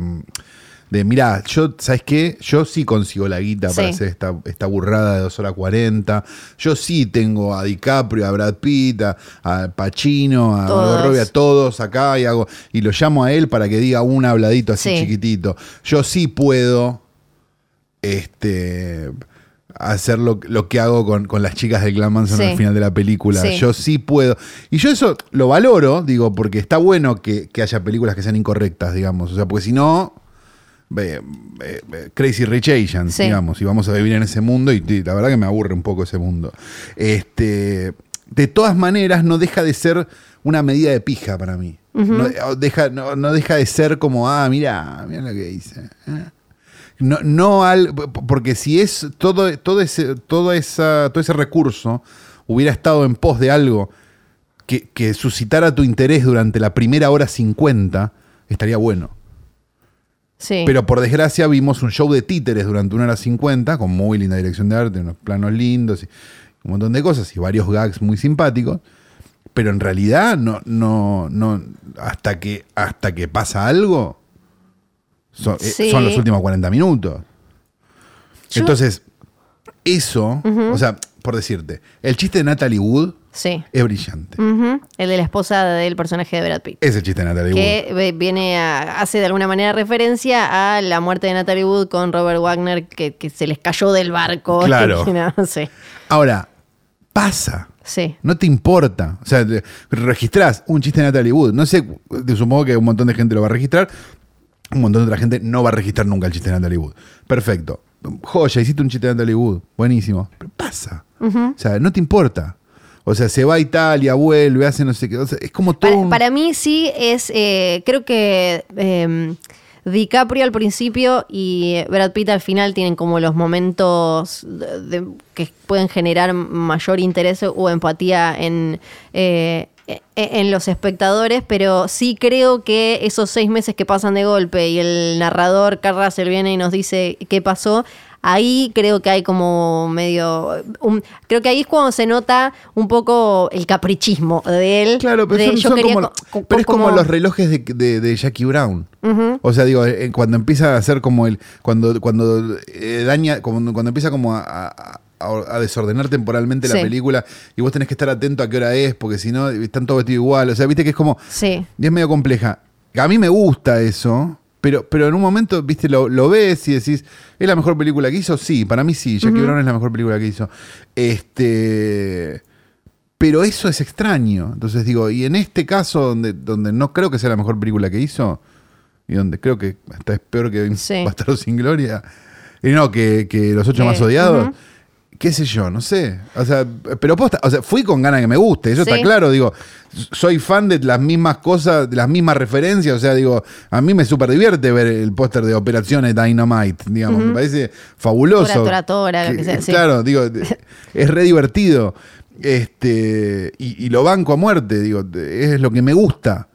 de, mira, yo, ¿sabes qué? Yo sí consigo la guita para hacer esta, esta burrada de 2 horas 40. Yo sí tengo a DiCaprio, a Brad Pitt, a, a Pacino, a Robbie, a todos acá y hago y lo llamo a él para que diga un habladito así Sí. chiquitito. Yo sí puedo este hacer lo, lo que hago con, con las chicas del Glam Manson Sí. al final de la película. Sí. Yo sí puedo. Y yo eso lo valoro, digo, porque está bueno que, que haya películas que sean incorrectas, digamos. O sea, porque si no, Crazy Rich Asians, Sí. digamos, y vamos a vivir en ese mundo, y, y la verdad que me aburre un poco ese mundo. Este, de todas maneras, no deja de ser una medida de pija para mí. no, deja, no, no deja de ser como, ah, mira, mira lo que hice. ¿eh? No, no al, porque si es todo, todo, ese, todo, esa, todo ese recurso hubiera estado en pos de algo que, que suscitara tu interés durante la primera hora 50, estaría bueno. Sí. Pero por desgracia vimos un show de títeres durante una hora 50, con muy linda dirección de arte, unos planos lindos y un montón de cosas y varios gags muy simpáticos. Pero en realidad no, no, no, hasta que, hasta que pasa algo, son, eh, son los últimos 40 minutos. Yo- Entonces, eso, o sea, por decirte, el chiste de Natalie Wood sí. es brillante. El de la esposa del personaje de Brad Pitt. Es el chiste de Natalie Wood. que viene a, hace de alguna manera referencia a la muerte de Natalie Wood con Robert Wagner que, que se les cayó del barco. Claro. No, sí, Ahora, pasa. sí. No te importa. O sea, registrás un chiste de Natalie Wood. No sé, te supongo que un montón de gente lo va a registrar. Un montón de otra gente no va a registrar nunca el chiste de Natalie Wood. Perfecto. Joya, hiciste un chiste de Natalie Wood. Buenísimo. Pero pasa. O sea, no te importa. O sea, se va a Italia, vuelve, hace no sé qué. O sea, es como todo. Para, un- para mí sí es, eh, creo que eh, DiCaprio al principio y Brad Pitt al final tienen como los momentos de- de- que pueden generar mayor interés o empatía en, eh, en los espectadores, pero sí creo que esos seis meses que pasan de golpe y el narrador Carl Russell viene y nos dice qué pasó, ahí creo que hay como medio... un- creo que ahí es cuando se nota un poco el caprichismo de él. Claro, pero de, son, yo son quería como, co- co- pero es como, los relojes de, de- de Jackie Brown. O sea, digo, eh, cuando empieza a hacer como el. Cuando, cuando eh, daña. Cuando, cuando empieza como a, a- a- a desordenar temporalmente Sí. la película y vos tenés que estar atento a qué hora es, porque si no, están todos vestidos igual. O sea, viste que es como. Sí. Y es medio compleja. A mí me gusta eso, pero, pero en un momento, viste, lo, lo ves y decís, ¿es la mejor película que hizo? Sí, para mí sí. Jackie Brown es la mejor película que hizo. Este. Pero eso es extraño. Entonces digo, y en este caso, donde, donde no creo que sea la mejor película que hizo, y donde creo que hasta es peor que Sí. Bastardo sin Gloria, y no, que, que Los Ocho Eh, Más Odiados. Qué sé yo, no sé. O sea, pero posta, o sea, fui con ganas que me guste, eso Sí. está claro, digo, soy fan de las mismas cosas, de las mismas referencias, o sea, digo, a mí me súper divierte ver el póster de Operaciones Dynamite, digamos, me parece fabuloso. Tora, tora, tora, lo que sea, sí. Claro, digo, es re divertido. Este, y, y lo banco a muerte, digo, es lo que me gusta.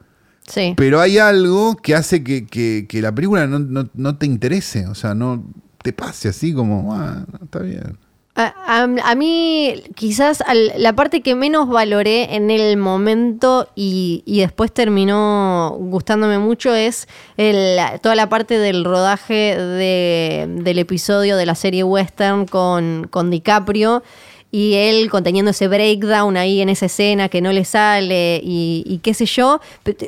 Sí. Pero hay algo que hace que, que- que la película no, no- no te interese, o sea, no te pase así como, bueno, está bien. A, a- mí, quizás al- la parte que menos valoré en el momento y, y después terminó gustándome mucho es el- toda la parte del rodaje de- del episodio de la serie western con, con DiCaprio y él conteniendo ese breakdown ahí en esa escena que no le sale y, y qué sé yo.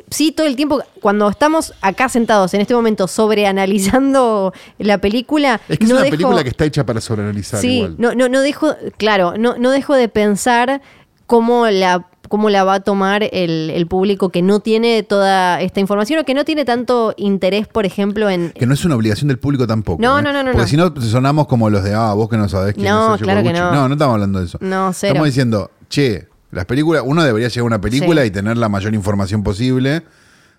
Sí, todo el tiempo, cuando estamos acá sentados en este momento sobreanalizando la película, Es que es una dejo- película que está hecha para sobreanalizar Sí, igual. no, no, no dejo, claro, no, no dejo de pensar cómo la, cómo la va a tomar el, el público que no tiene toda esta información o que no tiene tanto interés, por ejemplo, en. Que no es una obligación del público tampoco. No, ¿eh? no, no, no, Porque no. si no, sonamos como los de, ah, vos que no sabés quién No, es claro que no. No, no estamos hablando de eso. No, cero. Estamos diciendo, che, las películas, uno debería llegar a una película Sí. y tener la mayor información posible.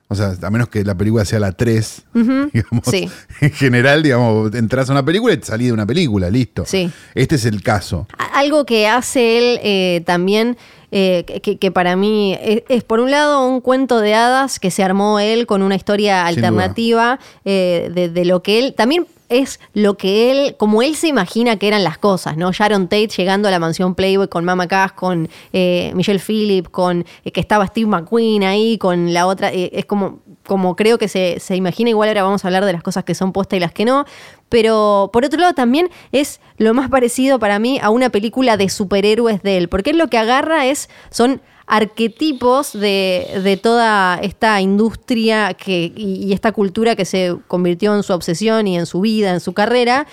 O sea, a menos que la película sea la 3, digamos. Sí. En general, digamos, entras a una película y salís de una película, listo. Sí. Este es el caso. Algo que hace él eh, también, eh, que, que para mí es, es, por un lado un cuento de hadas que se armó él con una historia Sin alternativa eh, de, de lo que él también es lo que él, como él se imagina que eran las cosas, ¿no? Sharon Tate llegando a la mansión Playboy con Mama Cass, con eh, Michelle Phillip, con eh, que estaba Steve McQueen ahí, con la otra, eh, es como, como creo que se, se imagina, igual ahora vamos a hablar de las cosas que son posta y las que no, pero por otro lado también es lo más parecido para mí a una película de superhéroes de él, porque él lo que agarra es, son arquetipos de, de toda esta industria que, y, y esta cultura que se convirtió en su obsesión y en su vida, en su carrera.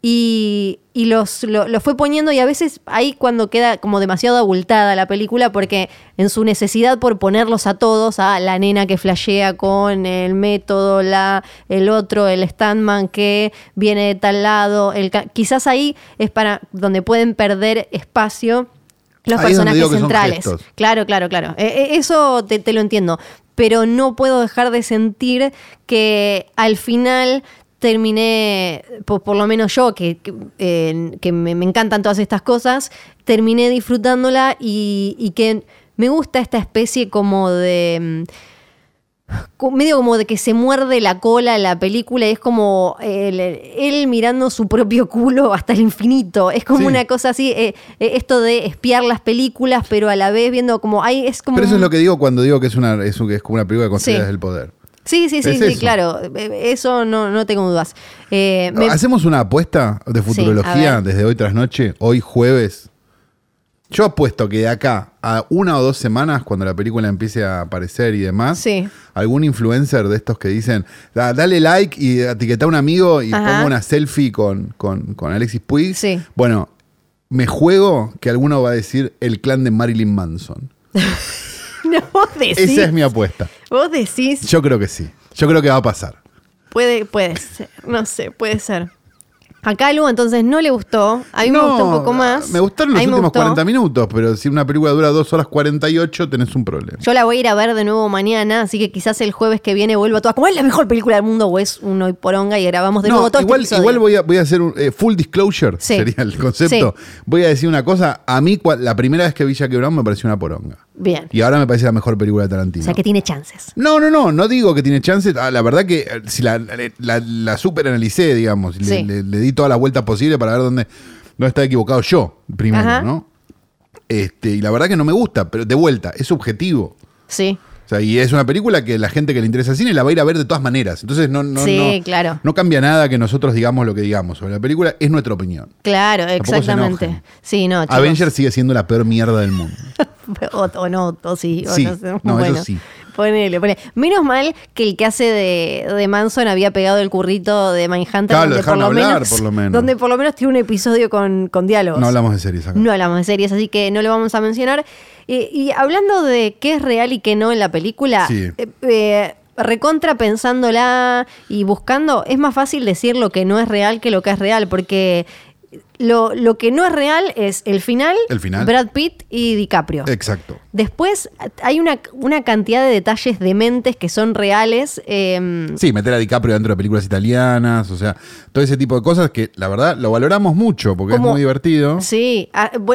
Y, y los lo, fue poniendo y a veces ahí cuando queda como demasiado abultada la película porque en su necesidad por ponerlos a todos, a la nena que flashea con el método, la, el otro, el standman que viene de tal lado, el, quizás ahí es para donde pueden perder espacio los Ahí personajes centrales. Claro, claro, claro. Eh, eh, eso te, te lo entiendo. Pero no puedo dejar de sentir que al final terminé, por, por lo menos yo, que, que, eh, que me, me encantan todas estas cosas, terminé disfrutándola y, y que me gusta esta especie como de... mm, medio como de que se muerde la cola en la película y es como él, él mirando su propio culo hasta el infinito. Es como Sí. una cosa así, eh, eh, esto de espiar las películas, pero a la vez viendo como hay, es como... Pero eso es lo que digo cuando digo que es, una, es, es como una película construida Sí. desde el poder. Sí, sí, sí, es sí, eso. claro. Eh, Eso no, no tengo dudas. Eh, me- Hacemos una apuesta de futurología desde hoy tras noche, hoy jueves. Yo apuesto que de acá a una o dos semanas, cuando la película empiece a aparecer y demás, Sí. algún influencer de estos que dicen, "Da- dale like y etiqueta a un amigo y Ajá. pongo una selfie con, con, con Alexis Puig. Sí. Bueno, me juego que alguno va a decir el clan de Marilyn Manson. no, vos decís. Esa es mi apuesta. Vos decís. Yo creo que sí. Yo creo que va a pasar. Puede, puede ser. No sé, puede ser. A Calu entonces no le gustó, a mí me gustó un poco más. Me gustaron los últimos gustó. 40 minutos, pero si una película dura 2 horas 48, tenés un problema. Yo la voy a ir a ver de nuevo mañana, así que quizás el jueves que viene vuelva toda como es la mejor película del mundo o es un hoy poronga y grabamos de No, nuevo todo igual, este igual voy a, voy a hacer un eh, full disclosure, Sí. sería el concepto. Voy a decir una cosa, a mí la primera vez que vi Jackie Brown me pareció una poronga. Bien. Y ahora me parece la mejor película de Tarantino. O sea que tiene chances. No, no, no, no digo que tiene chances. Ah, la verdad que eh, si la, la, la super analicé, digamos, le, Sí. le- le di todas las vueltas posibles para ver dónde, dónde estaba equivocado yo, primero, Ajá. ¿no? Este, y la verdad que no me gusta, pero de vuelta, es subjetivo. Sí. O sea, y es una película que la gente que le interesa el cine la va a ir a ver de todas maneras. Entonces no, no, Sí, no, claro. no cambia nada que nosotros digamos lo que digamos sobre la película, es nuestra opinión. Claro, exactamente. Sí, no, chicos. Avengers sigue siendo la peor mierda del mundo. o, o no, o sí, o Sí, no sé. no, eso bueno, sí. Ponele, ponele. Menos mal que el que hace de, de Manson había pegado el currito de Mindhunter. Claro, lo donde dejaron hablar, por lo menos. Donde por lo menos tiene un episodio con, con diálogos. No hablamos de series acá. No hablamos de series, así que no lo vamos a mencionar. Eh, y hablando de qué es real y qué no en la película, Sí. eh, eh, recontra pensándola y buscando, es más fácil decir lo que no es real que lo que es real, porque lo, lo que no es real es el final, El final. Brad Pitt y DiCaprio. Exacto. Después hay una, una cantidad de detalles dementes que son reales. eh, Sí, meter a DiCaprio dentro de películas italianas, o sea, todo ese tipo de cosas que la verdad lo valoramos mucho porque Como- es muy divertido. Sí,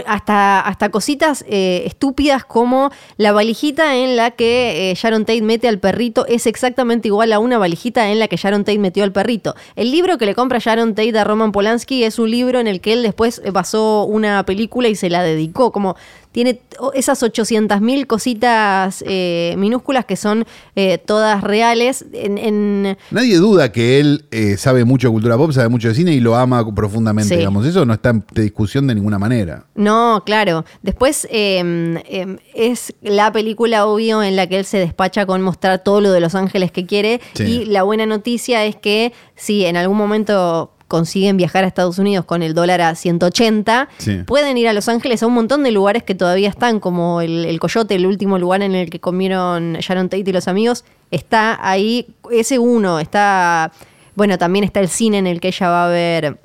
hasta, hasta cositas eh, estúpidas como la valijita en la que eh, Sharon Tate mete al perrito es exactamente igual a una valijita en la que Sharon Tate metió al perrito. El libro que le compra Sharon Tate a Roman Polanski es un libro en el que él después eh, basó una película y se la dedicó. Como tiene esas 800.000 cositas eh, minúsculas que son eh, todas reales. En, en- Nadie duda que él eh, sabe mucho de cultura pop, sabe mucho de cine y lo ama profundamente, Sí. digamos. Eso no está en discusión de ninguna manera. No, claro. Después eh, eh, es la película, obvio, en la que él se despacha con mostrar todo lo de Los Ángeles que quiere. Sí. Y la buena noticia es que si en algún momento consiguen viajar a Estados Unidos con el dólar a 180, Sí. pueden ir a Los Ángeles a un montón de lugares que todavía están, como el, el Coyote, el último lugar en el que comieron Sharon Tate y los amigos, está ahí, ese uno, está, bueno, también está el cine en el que ella va a ver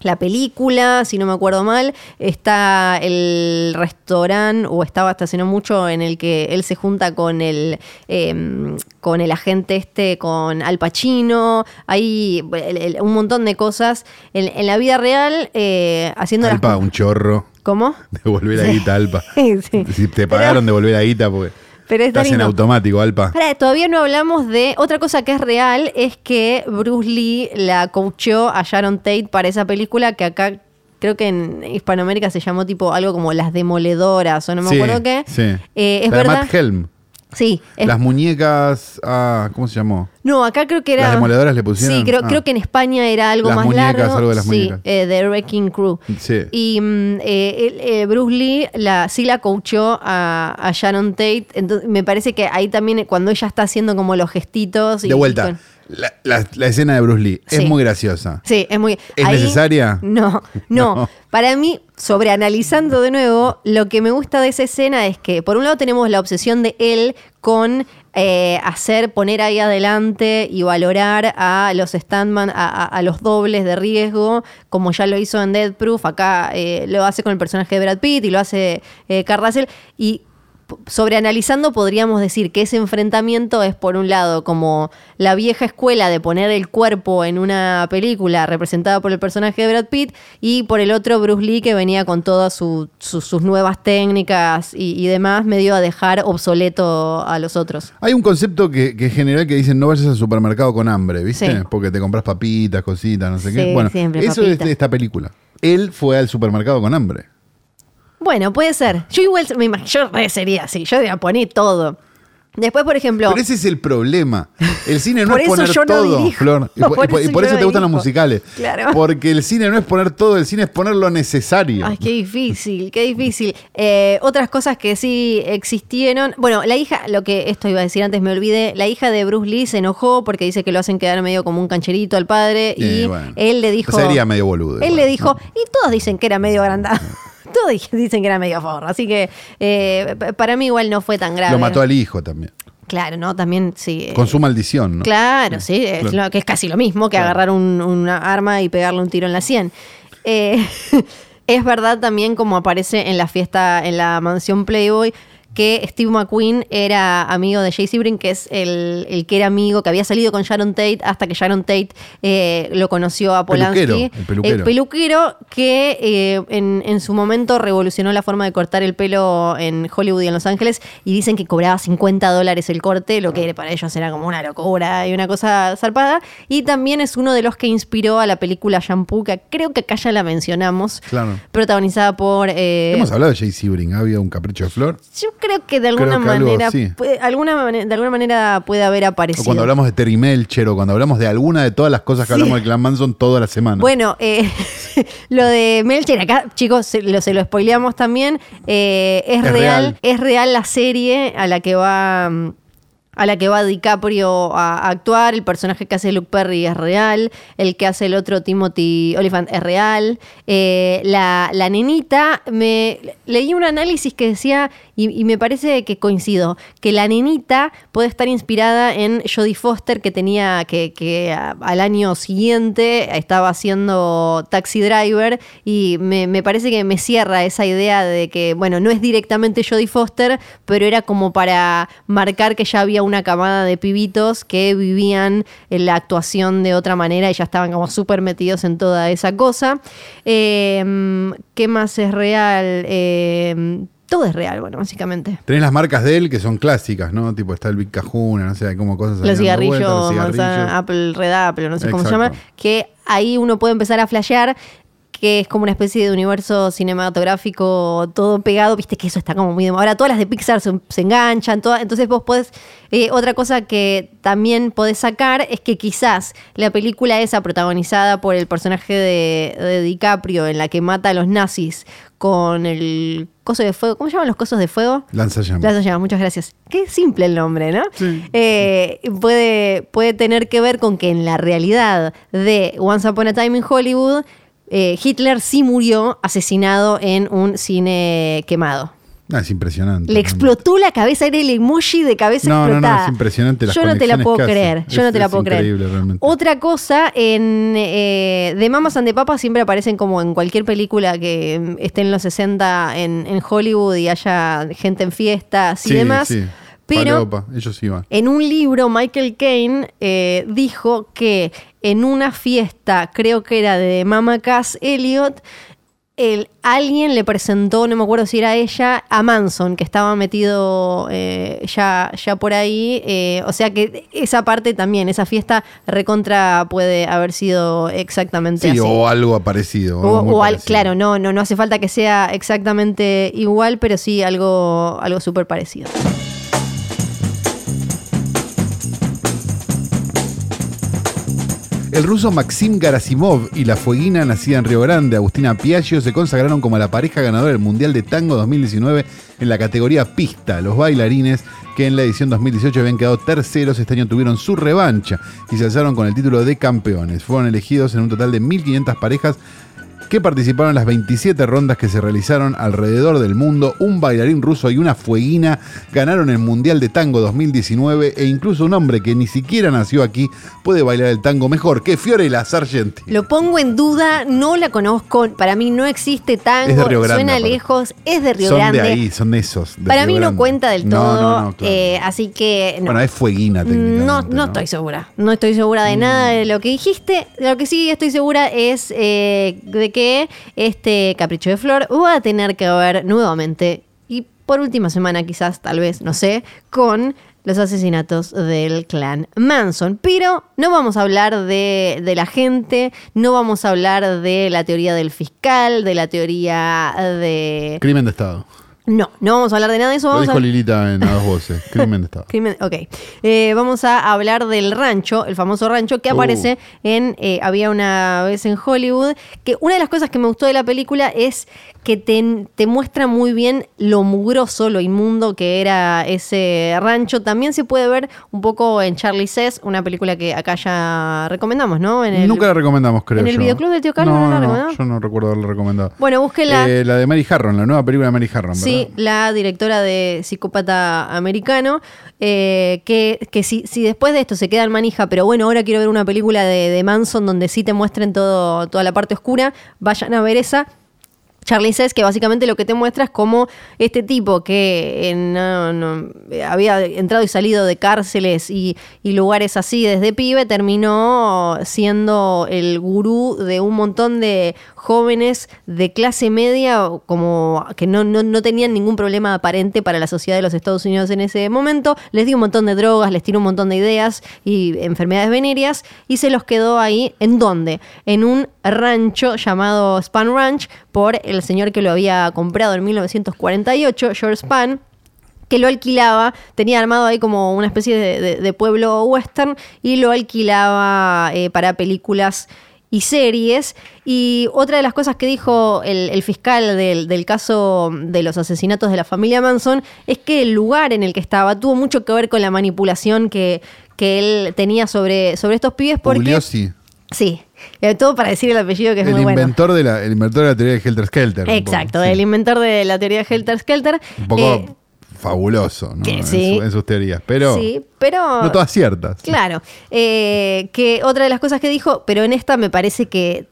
la película, si no me acuerdo mal, está el restaurante, o estaba hasta hace no mucho, en el que él se junta con el, eh, con el agente este, con Al Pacino, hay el- el- un montón de cosas en, en la vida real, eh, haciendo Alpa, las... un chorro. ¿Cómo? Devolver la guita, Alpa. Sí. Si te Pero- pagaron, devolver la guita porque Pero está estás en automático, Alpa. Pará, todavía no hablamos de otra cosa que es real, es que Bruce Lee la coachó a Sharon Tate para esa película que acá creo que en Hispanoamérica se llamó tipo algo como Las Demoledoras o no me Sí, acuerdo qué. Sí. Eh, es La de verdad. Matt Helm. Sí, es- Las muñecas. Ah, ¿cómo se llamó? no, acá creo que era. ¿Las demoledoras le pusieron? Sí, creo, Ah. creo que en España era algo Las más muñecas, largo. algo de las sí, muñecas. eh, The Wrecking Crew. Sí. Y mm, eh, eh, Bruce Lee la, sí la coachó a, a Sharon Tate. Entonces, me parece que ahí también, cuando ella está haciendo como los gestitos. y- De vuelta. con- La, la- la escena de Bruce Lee Sí. es muy graciosa. Sí, es muy. ¿Es necesaria? No, no, No. Para mí, sobreanalizando de nuevo, lo que me gusta de esa escena es que, por un lado, tenemos la obsesión de él con eh, hacer, poner ahí adelante y valorar a los standman, a, a- a los dobles de riesgo, como ya lo hizo en Dead Proof. Acá eh, lo hace con el personaje de Brad Pitt y lo hace eh, Kurt Russell. Y sobreanalizando podríamos decir que ese enfrentamiento es por un lado como la vieja escuela de poner el cuerpo en una película representada por el personaje de Brad Pitt y por el otro Bruce Lee que venía con todas su- su- sus nuevas técnicas y, y demás medio a dejar obsoleto a los otros. Hay un concepto que, que es general que dicen no vayas al supermercado con hambre, ¿viste? Sí. Porque te compras papitas, cositas, no sé Sí, qué. Bueno, siempre eso es de esta película. Él fue al supermercado con hambre. Bueno, puede ser. Yo igual me imagino, yo re sería así, yo diría poner todo. Después, por ejemplo, Pero ese es el problema. El cine no es eso poner yo no todo, dirijo. Flor. Y por, Por y por- y eso por eso no te gustan los musicales. Claro. Porque el cine no es poner todo, el cine es poner lo necesario. Ay, qué difícil, qué difícil. Eh, otras cosas que sí existieron. Bueno, la hija, lo que esto iba a decir antes, me olvidé. La hija de Bruce Lee se enojó porque dice que lo hacen quedar medio como un cancherito al padre. Y Eh, bueno. él le dijo. Sería medio boludo. Él igual, le dijo, ¿no? y todos dicen que era medio agrandado. Todos dicen que era medio forro. Así que eh, para mí igual no fue tan grave. Lo mató al hijo también. Claro, ¿no? También, sí. eh, Con su maldición, ¿no? Claro, sí, es claro. lo que es casi lo mismo que Claro. agarrar un, una arma y pegarle un tiro en la sien. Eh, es verdad también como aparece en la fiesta en la mansión Playboy que Steve McQueen era amigo de Jay Sebring, que es el, el que era amigo, que había salido con Sharon Tate hasta que Sharon Tate eh, lo conoció a Polanski. Peluquero, el peluquero. El peluquero que eh, en, en su momento revolucionó la forma de cortar el pelo en Hollywood y en Los Ángeles y dicen que cobraba 50 dólares el corte, lo que para ellos era como una locura y una cosa zarpada. Y también es uno de los que inspiró a la película Shampoo, que creo que acá ya la mencionamos, Claro. protagonizada por... eh, Hemos hablado de Jay Sebring, ¿había un capricho de flor? yo creo que de alguna algo manera puede- alguna de alguna manera puede haber O aparecido. cuando hablamos de Terry Melcher o cuando hablamos de alguna de todas las cosas que Sí. hablamos del Clan Manson toda la semana. Bueno, eh, lo de Melcher, acá, chicos, se lo, se lo spoileamos también. eh, es, Es real, real. es real la serie a la que va. mm, A la que va DiCaprio a, a actuar, el personaje que hace Luke Perry es real, el que hace el otro Timothy Oliphant es real. eh, la, la nenita, me leí un análisis que decía, y, me parece que coincido, que la nenita puede estar inspirada en Jodie Foster, que tenía, que, que al año siguiente estaba haciendo Taxi Driver, y me, me parece que me cierra esa idea de que, bueno, no es directamente Jodie Foster, pero era como para marcar que ya había una camada de pibitos que vivían en la actuación de otra manera y ya estaban como súper metidos en toda esa cosa. Eh, ¿Qué más es real? Eh, todo es real, bueno, básicamente. Tenés las marcas de él que son clásicas, ¿no? Tipo está el Big Cajuna, no sé, como cosas Los cigarrillos, vueltas, los manzana. Apple, Red Apple, no sé cómo se llama, que ahí uno puede empezar a flashear que es como una especie de universo cinematográfico todo pegado, viste que eso está como muy de. Ahora todas las de Pixar se, se enganchan, todas, entonces vos podés, eh, otra cosa que también podés sacar es que quizás la película esa protagonizada por el personaje de, de DiCaprio en la que mata a los nazis con el coso de fuego, ¿cómo se llaman los cosos de fuego? Lanzallamas. Lanzallamas, muchas gracias. Qué simple el nombre, ¿no? Sí. Eh, puede, puede tener que ver con que en la realidad de Once Upon a Time in Hollywood, eh, Hitler sí murió asesinado en un cine quemado. Ah, es impresionante. Le explotó la cabeza, era el emoji de cabeza No, no, no, explotada. es impresionante las Yo no te la puedo creer. Yo Es- no te la es puedo creer. increíble, realmente. Otra cosa, en eh, de Mamas and the Papas siempre aparecen como en cualquier película que esté en los 60 en, en Hollywood y haya gente en fiestas y Sí, demás. sí. Pero ellos iban. en un libro, Michael Caine eh, dijo que en una fiesta, creo que era de Mama Cass Elliot, el, alguien le presentó, no me acuerdo si era ella, a Manson, que estaba metido eh, ya, ya por ahí. eh, o sea que esa parte también, esa fiesta recontra puede haber sido exactamente Sí, así. o algo parecido. O- al- claro, no, no, no hace falta que sea exactamente igual, pero sí algo, algo súper parecido. El ruso Maxim Garasimov y la fueguina nacida en Río Grande, Agustina Piaggio, se consagraron como la pareja ganadora del Mundial de Tango 2019 en la categoría pista. Los bailarines, que en la edición 2018 habían quedado terceros, este año tuvieron su revancha y se alzaron con el título de campeones. Fueron elegidos en un total de 1.500 parejas que participaron en las 27 rondas que se realizaron alrededor del mundo. Un bailarín ruso y una fueguina ganaron el Mundial de Tango 2019 e incluso un hombre que ni siquiera nació aquí puede bailar el tango mejor que Fiorella Sargenti. Lo pongo en duda, no la conozco, para mí no existe tango, Es de Río Grande, suena lejos, es de Río son Grande. de ahí, son de esos. de para Río mí no cuenta del No, todo, no, no, claro. eh, así que no. Bueno, es fueguina técnicamente. No, no estoy segura. No estoy segura de nada Mm. de lo que dijiste. Lo que sí estoy segura es eh, de que este Capricho de Flor va a tener que ver nuevamente, y por última semana quizás, tal vez, no sé, con los asesinatos del clan Manson. Pero no vamos a hablar de, de la gente, no vamos a hablar de la teoría del fiscal, de la teoría de... Crimen de Estado. No, no vamos a hablar de nada de eso. Lo Vamos dijo a... Lilita en dos voces. Crimen de Estado. Crimen, ok. Eh, vamos a hablar del rancho, el famoso rancho que Uh. aparece en eh, Había una vez en Hollywood. Que una de las cosas que me gustó de la película es que te, te muestra muy bien lo mugroso, lo inmundo que era ese rancho. También se puede ver un poco en Charlie Says, una película que acá ya recomendamos, ¿no? En el- Nunca la recomendamos, creo ¿En el videoclub del Tío Carlos no no, la no, recomendamos? yo no recuerdo haberla recomendado. Bueno, búsquela. Eh, la de Mary Harron, la nueva película de Mary Harron, ¿verdad? Sí, la directora de Psicópata Americano, eh, que, que si, si después de esto se queda en manija, pero bueno, ahora quiero ver una película de, de Manson donde sí te muestren todo, toda la parte oscura, vayan a ver esa. Charlie Says, que básicamente lo que te muestra es cómo este tipo que eh, había entrado y salido de cárceles y, lugares así desde pibe, terminó siendo el gurú de un montón de jóvenes de clase media, como que no, no, no tenían ningún problema aparente para la sociedad de los Estados Unidos en ese momento. Les dio un montón de drogas, les tiró un montón de ideas y enfermedades venéreas y se los quedó ahí. ¿En dónde? En un rancho llamado Span Ranch por señor que lo había comprado en 1948, George Span que lo alquilaba, tenía armado ahí como una especie de, de- de pueblo western y lo alquilaba eh, para películas y series. Y otra de las cosas que dijo el, el fiscal del, del caso de los asesinatos de la familia Manson es que el lugar en el que estaba tuvo mucho que ver con la manipulación que, que él tenía sobre, sobre estos pibes porque... Pugliosi, Sí, eh, todo para decir el apellido que es el muy bueno. inventor, de la, el inventor de la teoría de Helter Skelter. Exacto, poco, sí. el inventor de la teoría de Helter Skelter. Un poco Eh, fabuloso, ¿no? que En, sí. su- en sus teorías. Pero sí, pero no todas ciertas. Claro. Eh, que otra de las cosas que dijo, pero en esta me parece que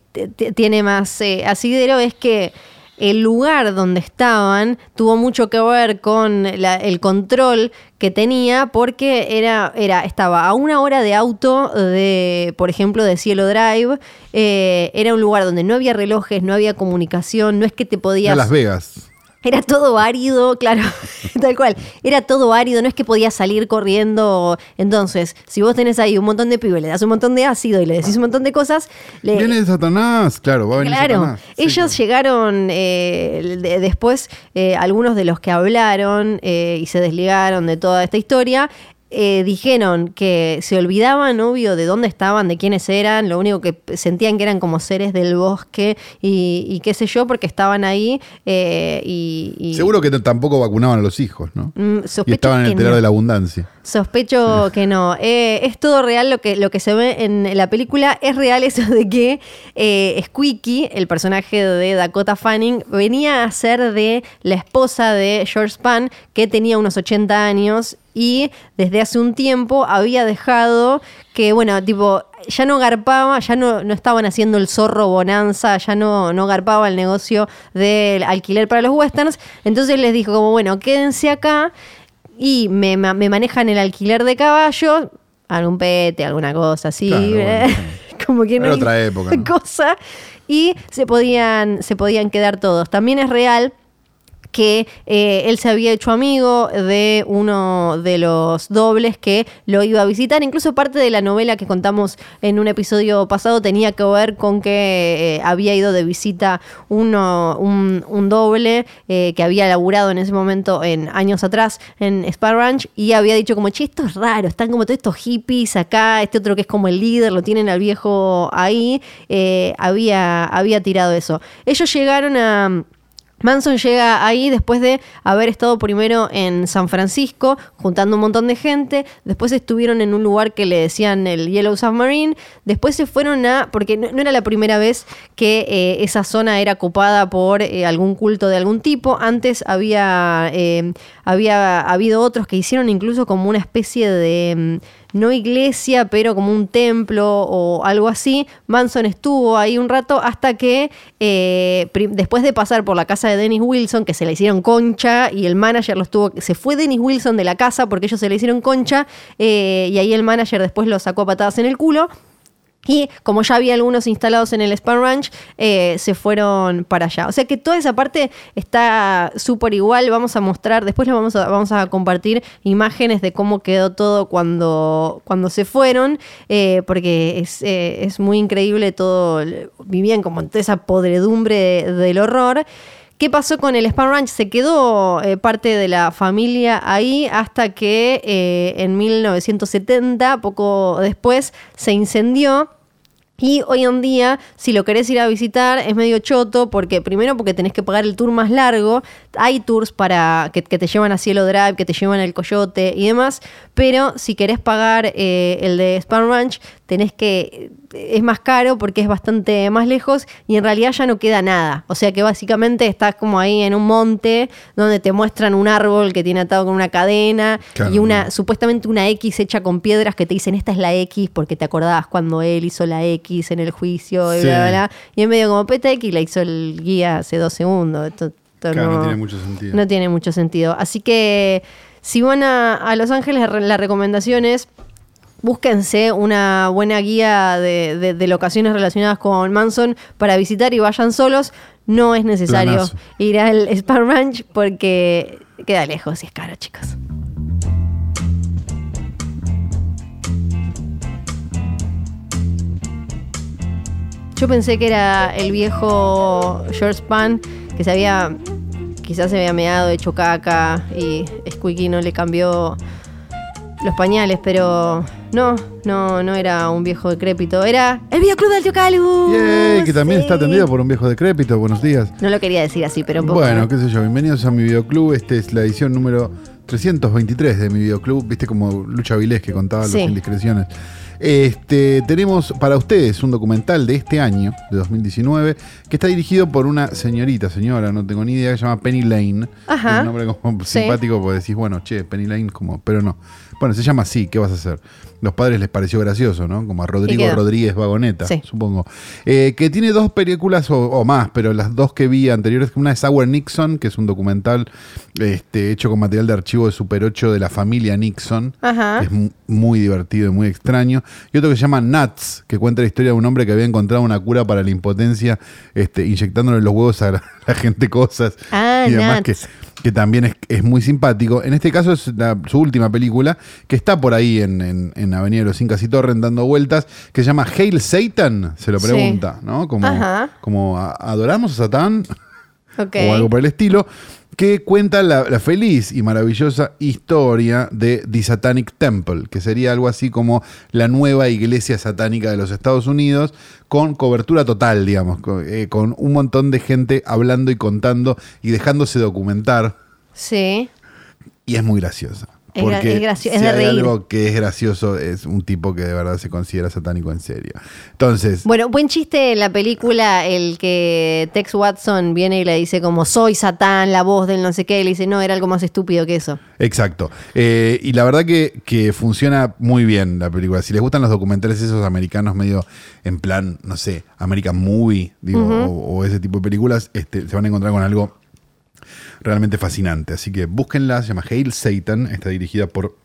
tiene más eh, asidero, es que el lugar donde estaban tuvo mucho que ver con la- el control que tenía porque era, era, estaba a una hora de auto de, por ejemplo, de Cielo Drive. Eh, era un lugar donde no había relojes, no había comunicación, no es que te Era podías... Las Vegas. Era todo árido, claro, tal cual. Era todo árido, no es que podías salir corriendo. Entonces, si vos tenés ahí un montón de pibes, le das un montón de ácido y le decís un montón de cosas, le, Viene Satanás, claro, va a venir Claro, Satanás. Sí, ellos claro. llegaron eh, de- después, eh, algunos de los que hablaron eh, y se desligaron de toda esta historia, eh, dijeron que se olvidaban, obvio, de dónde estaban, de quiénes eran, lo único que sentían que eran como seres del bosque y, y qué sé yo, porque estaban ahí eh, y, y- Seguro que tampoco vacunaban a los hijos, ¿no? Mm, Y estaban en el telar no. de la abundancia. Sospecho que no. Eh, es todo real lo que, lo que se ve en la película. Es real eso de que eh, Squeaky, el personaje de Dakota Fanning, venía a ser de la esposa de George Span, que tenía unos 80 años y desde hace un tiempo había dejado que, bueno, tipo, ya no garpaba, ya no, no estaban haciendo el zorro bonanza, ya no, no garpaba el negocio del alquiler para los westerns. Entonces les dijo como, bueno, quédense acá y me, me manejan el alquiler de caballos, algún pete, alguna cosa así, Claro, ¿eh? bueno. como que no Era otra época, ¿no? cosa, y se podían, se podían quedar todos. También es real que eh, él se había hecho amigo de uno de los dobles que lo iba a visitar. Incluso parte de la novela que contamos en un episodio pasado tenía que ver con que eh, había ido de visita uno, un, doble eh, que había laburado en ese momento, en años atrás, en Spar Ranch, y había dicho como, che, esto es raro, están como todos estos hippies acá, este otro que es como el líder, lo tienen al viejo ahí, había, había tirado eso. Ellos llegaron a... Manson llega ahí después de haber estado primero en San Francisco, juntando un montón de gente. Después estuvieron en un lugar que le decían el Yellow Submarine. Después se fueron a. Porque no, era la primera vez que eh, esa zona era ocupada por eh, algún culto de algún tipo. Antes había, eh, había habido otros que hicieron incluso como una especie de. No iglesia, pero como un templo o algo así. Manson estuvo ahí un rato hasta que eh, después de pasar por la casa de Dennis Wilson, que se le hicieron concha y el manager los tuvo, se fue Dennis Wilson de la casa porque ellos se le hicieron concha eh, y ahí el manager después lo sacó a patadas en el culo. Y como ya había algunos instalados en el Span Ranch, eh, se fueron para allá. O sea que toda esa parte está súper igual. Vamos a mostrar, después les vamos a, vamos a compartir imágenes de cómo quedó todo cuando, cuando se fueron, eh, porque es, eh, es muy increíble todo. Vivían como en toda esa podredumbre del horror. ¿Qué pasó con el Span Ranch? Se quedó eh, parte de la familia ahí hasta que eh, en 1970, poco después, se incendió. Y hoy en día, si lo querés ir a visitar, es medio choto, porque primero porque tenés que pagar el tour más largo. Hay tours para que, te llevan a Cielo Drive, que te llevan al Coyote y demás. Pero si querés pagar eh, el de Span Ranch, tenés que es más caro porque es bastante más lejos y en realidad ya no queda nada. O sea que básicamente estás como ahí en un monte donde te muestran un árbol que tiene atado con una cadena Claro. y una supuestamente una X hecha con piedras que te dicen esta es la X porque te acordabas cuando él hizo la X en el juicio y Sí. bla, bla, bla. Y en medio como peta X la hizo el guía hace dos segundos. Esto- esto Claro, no tiene mucho sentido. No tiene mucho sentido. Así que si van a, a Los Ángeles, la recomendación es búsquense una buena guía de, de- de locaciones relacionadas con Manson para visitar y vayan solos. No es necesario Planazo. ir al Spar Ranch porque queda lejos y es caro, chicos. Yo pensé que era el viejo George Span que se había, quizás se había meado, hecho caca y Squeaky no le cambió los pañales, pero no, no, no era un viejo decrépito, era el videoclub del Tío Calu. Yay, que también Sí. está atendido por un viejo decrépito. Buenos días. No lo quería decir así, pero un poco. Bueno, qué sé yo, bienvenidos a mi videoclub. Este es la edición número 323 de mi videoclub. Viste como Lucha Vilés que contaba Sí. las indiscreciones. Este, tenemos para ustedes un documental de este año, de 2019, que está dirigido por una señorita, señora, no tengo ni idea, que se llama Penny Lane. Ajá. Un nombre como Sí. simpático, porque decís, bueno, che, Penny Lane, como, pero no. Bueno, se llama así, ¿qué vas a hacer? Los padres les pareció gracioso, ¿no? Como a Rodrigo. Rodríguez Vagoneta, Sí. supongo. Eh, que tiene dos películas o, o más, pero las dos que vi anteriores, una es Our Nixon, que es un documental este, hecho con material de archivo de Super 8 de la familia Nixon, Ajá. que es mu- muy divertido y muy extraño. Y otro que se llama Nuts, que cuenta la historia de un hombre que había encontrado una cura para la impotencia, este, inyectándole en los huevos a la, la gente cosas Ah, y demás, Nuts. que también es, es muy simpático. En este caso es la- su última película, que está por ahí en, en- en Avenida de los Incas y Torrent dando vueltas, que se llama Hail Satan, se lo Sí. pregunta, ¿no? Como, Ajá. como ¿a- ¿adoramos a Satán? O algo por el estilo, que cuenta la, la feliz y maravillosa historia de The Satanic Temple, que sería algo así como la nueva iglesia satánica de los Estados Unidos, con cobertura total, digamos, con, eh, con un montón de gente hablando y contando y dejándose documentar, Sí. y es muy graciosa. Porque es si de hay reír. algo que es gracioso, es un tipo que de verdad se considera satánico en serio. Entonces, Bueno, buen chiste en la película, el que Tex Watson viene y le dice como soy Satán, la voz del no sé qué, y le dice, no, era algo más estúpido que eso. Exacto. Eh, y la verdad que, que funciona muy bien la película. Si les gustan los documentales esos americanos medio en plan, no sé, American Movie, digo, o, o ese tipo de películas, este, se van a encontrar con algo realmente fascinante. Así que búsquenla, se llama Hail Satan, está dirigida por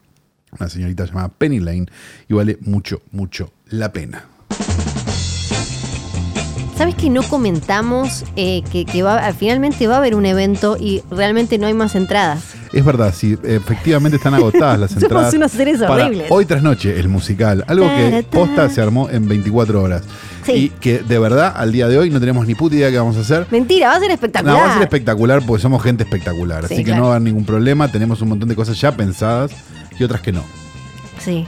una señorita llamada Penny Lane y vale mucho, mucho la pena. ¿Sabes que no comentamos eh, que, que va, finalmente va a haber un evento y realmente no hay más entradas? Es verdad, sí, efectivamente están agotadas las Somos entradas. unos seres horribles. Hoy tras noche, el musical. Algo que Ta, ta. posta se armó en 24 horas. Sí. Y que de verdad, al día de hoy, no tenemos ni puta idea qué vamos a hacer. Mentira, va a ser espectacular. No, va a ser espectacular porque somos gente espectacular. Sí, así que claro. no va a haber ningún problema. Tenemos un montón de cosas ya pensadas y otras que no. Sí.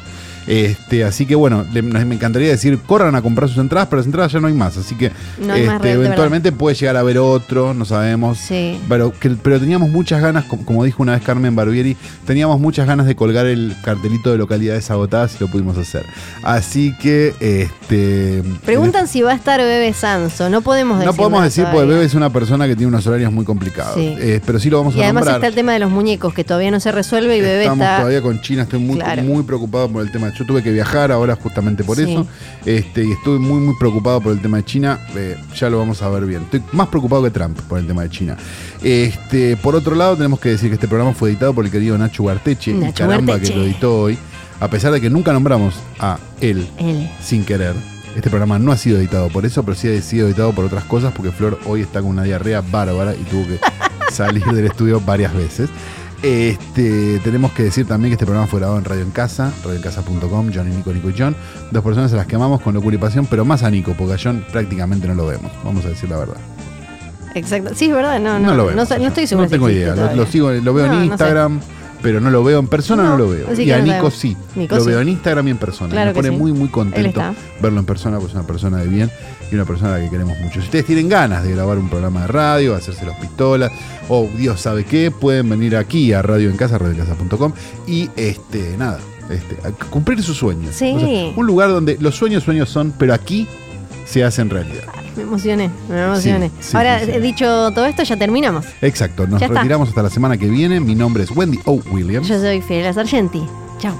Este, así que bueno, le- me encantaría decir, corran a comprar sus entradas, pero las entradas ya no hay más. Así que No hay más este, de eventualmente puede llegar a haber otro, no sabemos. Sí. Pero, que- pero teníamos muchas ganas, como, como dijo una vez Carmen Barbieri, teníamos muchas ganas de colgar el cartelito de localidades agotadas y lo pudimos hacer. Así que, este. Preguntan si va a estar Bebe Sanso. No podemos decir No podemos decir, porque. Bebe es una persona que tiene unos horarios muy complicados. Sí. Eh, pero sí lo vamos Y a además nombrar. está el tema de los muñecos que todavía no se resuelve y Bebe Estamos está. todavía con China, estoy muy, Claro. muy preocupado por el tema. Yo tuve que viajar ahora justamente por Sí. eso. Este, y estoy muy, muy preocupado por el tema de China. Eh, ya lo vamos a ver bien. Estoy más preocupado que Trump por el tema de China. Este, por otro lado, tenemos que decir que este programa fue editado por el querido Nacho Guarteche. y Nacho caramba Guarteche. que lo editó hoy. A pesar de que nunca nombramos a él Él. sin querer. Este programa no ha sido editado por eso, pero sí ha sido editado por otras cosas, porque Flor hoy está con una diarrea bárbara y tuvo que salir del estudio varias veces. Este, tenemos que decir también que este programa fue grabado en Radio en Casa, radioencasa.com, John y Nico, Nico y John. Dos personas a las que amamos con locura y pasión, pero más a Nico, porque a John prácticamente no lo vemos, vamos a decir la verdad. Exacto. Sí, es verdad. No, no, No, lo no, vemos. sa- no estoy seguro. No tengo idea, lo, lo sigo, lo veo No, en no sé. Pero no lo veo en persona, no, No, lo veo. Y a Nico sí. Nico lo sí. veo en Instagram y en persona. Claro Me pone sí. muy, muy contento verlo en persona, pues es una persona de bien y una persona a la que queremos mucho. Si ustedes tienen ganas de grabar un programa de radio, hacerse los pistolas, o Dios sabe qué, pueden venir aquí a Radio en Casa, radioencasa.com, y este, nada, este, a cumplir sus sueños. Sí. O sea, un lugar donde los sueños sueños son, pero aquí se hacen realidad. Me emocioné, me emocioné. Sí, sí, Ahora, sí, he dicho todo esto, ya terminamos. Exacto, nos Ya está. retiramos hasta la semana que viene. Mi nombre es Wendy O. Williams. Yo soy Fiorella Sargenti. Chao.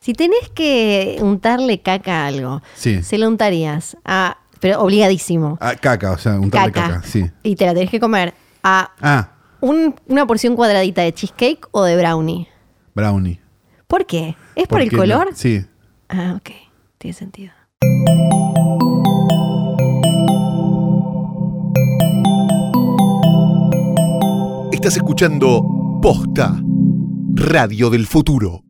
Si tenés que untarle caca a algo, Sí. se lo untarías a, pero obligadísimo, Ah, caca, o sea, untarle caca, caca. sí. y te la tenés que comer a Ah, un- una porción cuadradita de cheesecake o de brownie. Brownie. ¿Por qué? ¿Es por el no- color? sí. Ah, ok. Tiene sentido. Estás escuchando Posta, Radio del Futuro.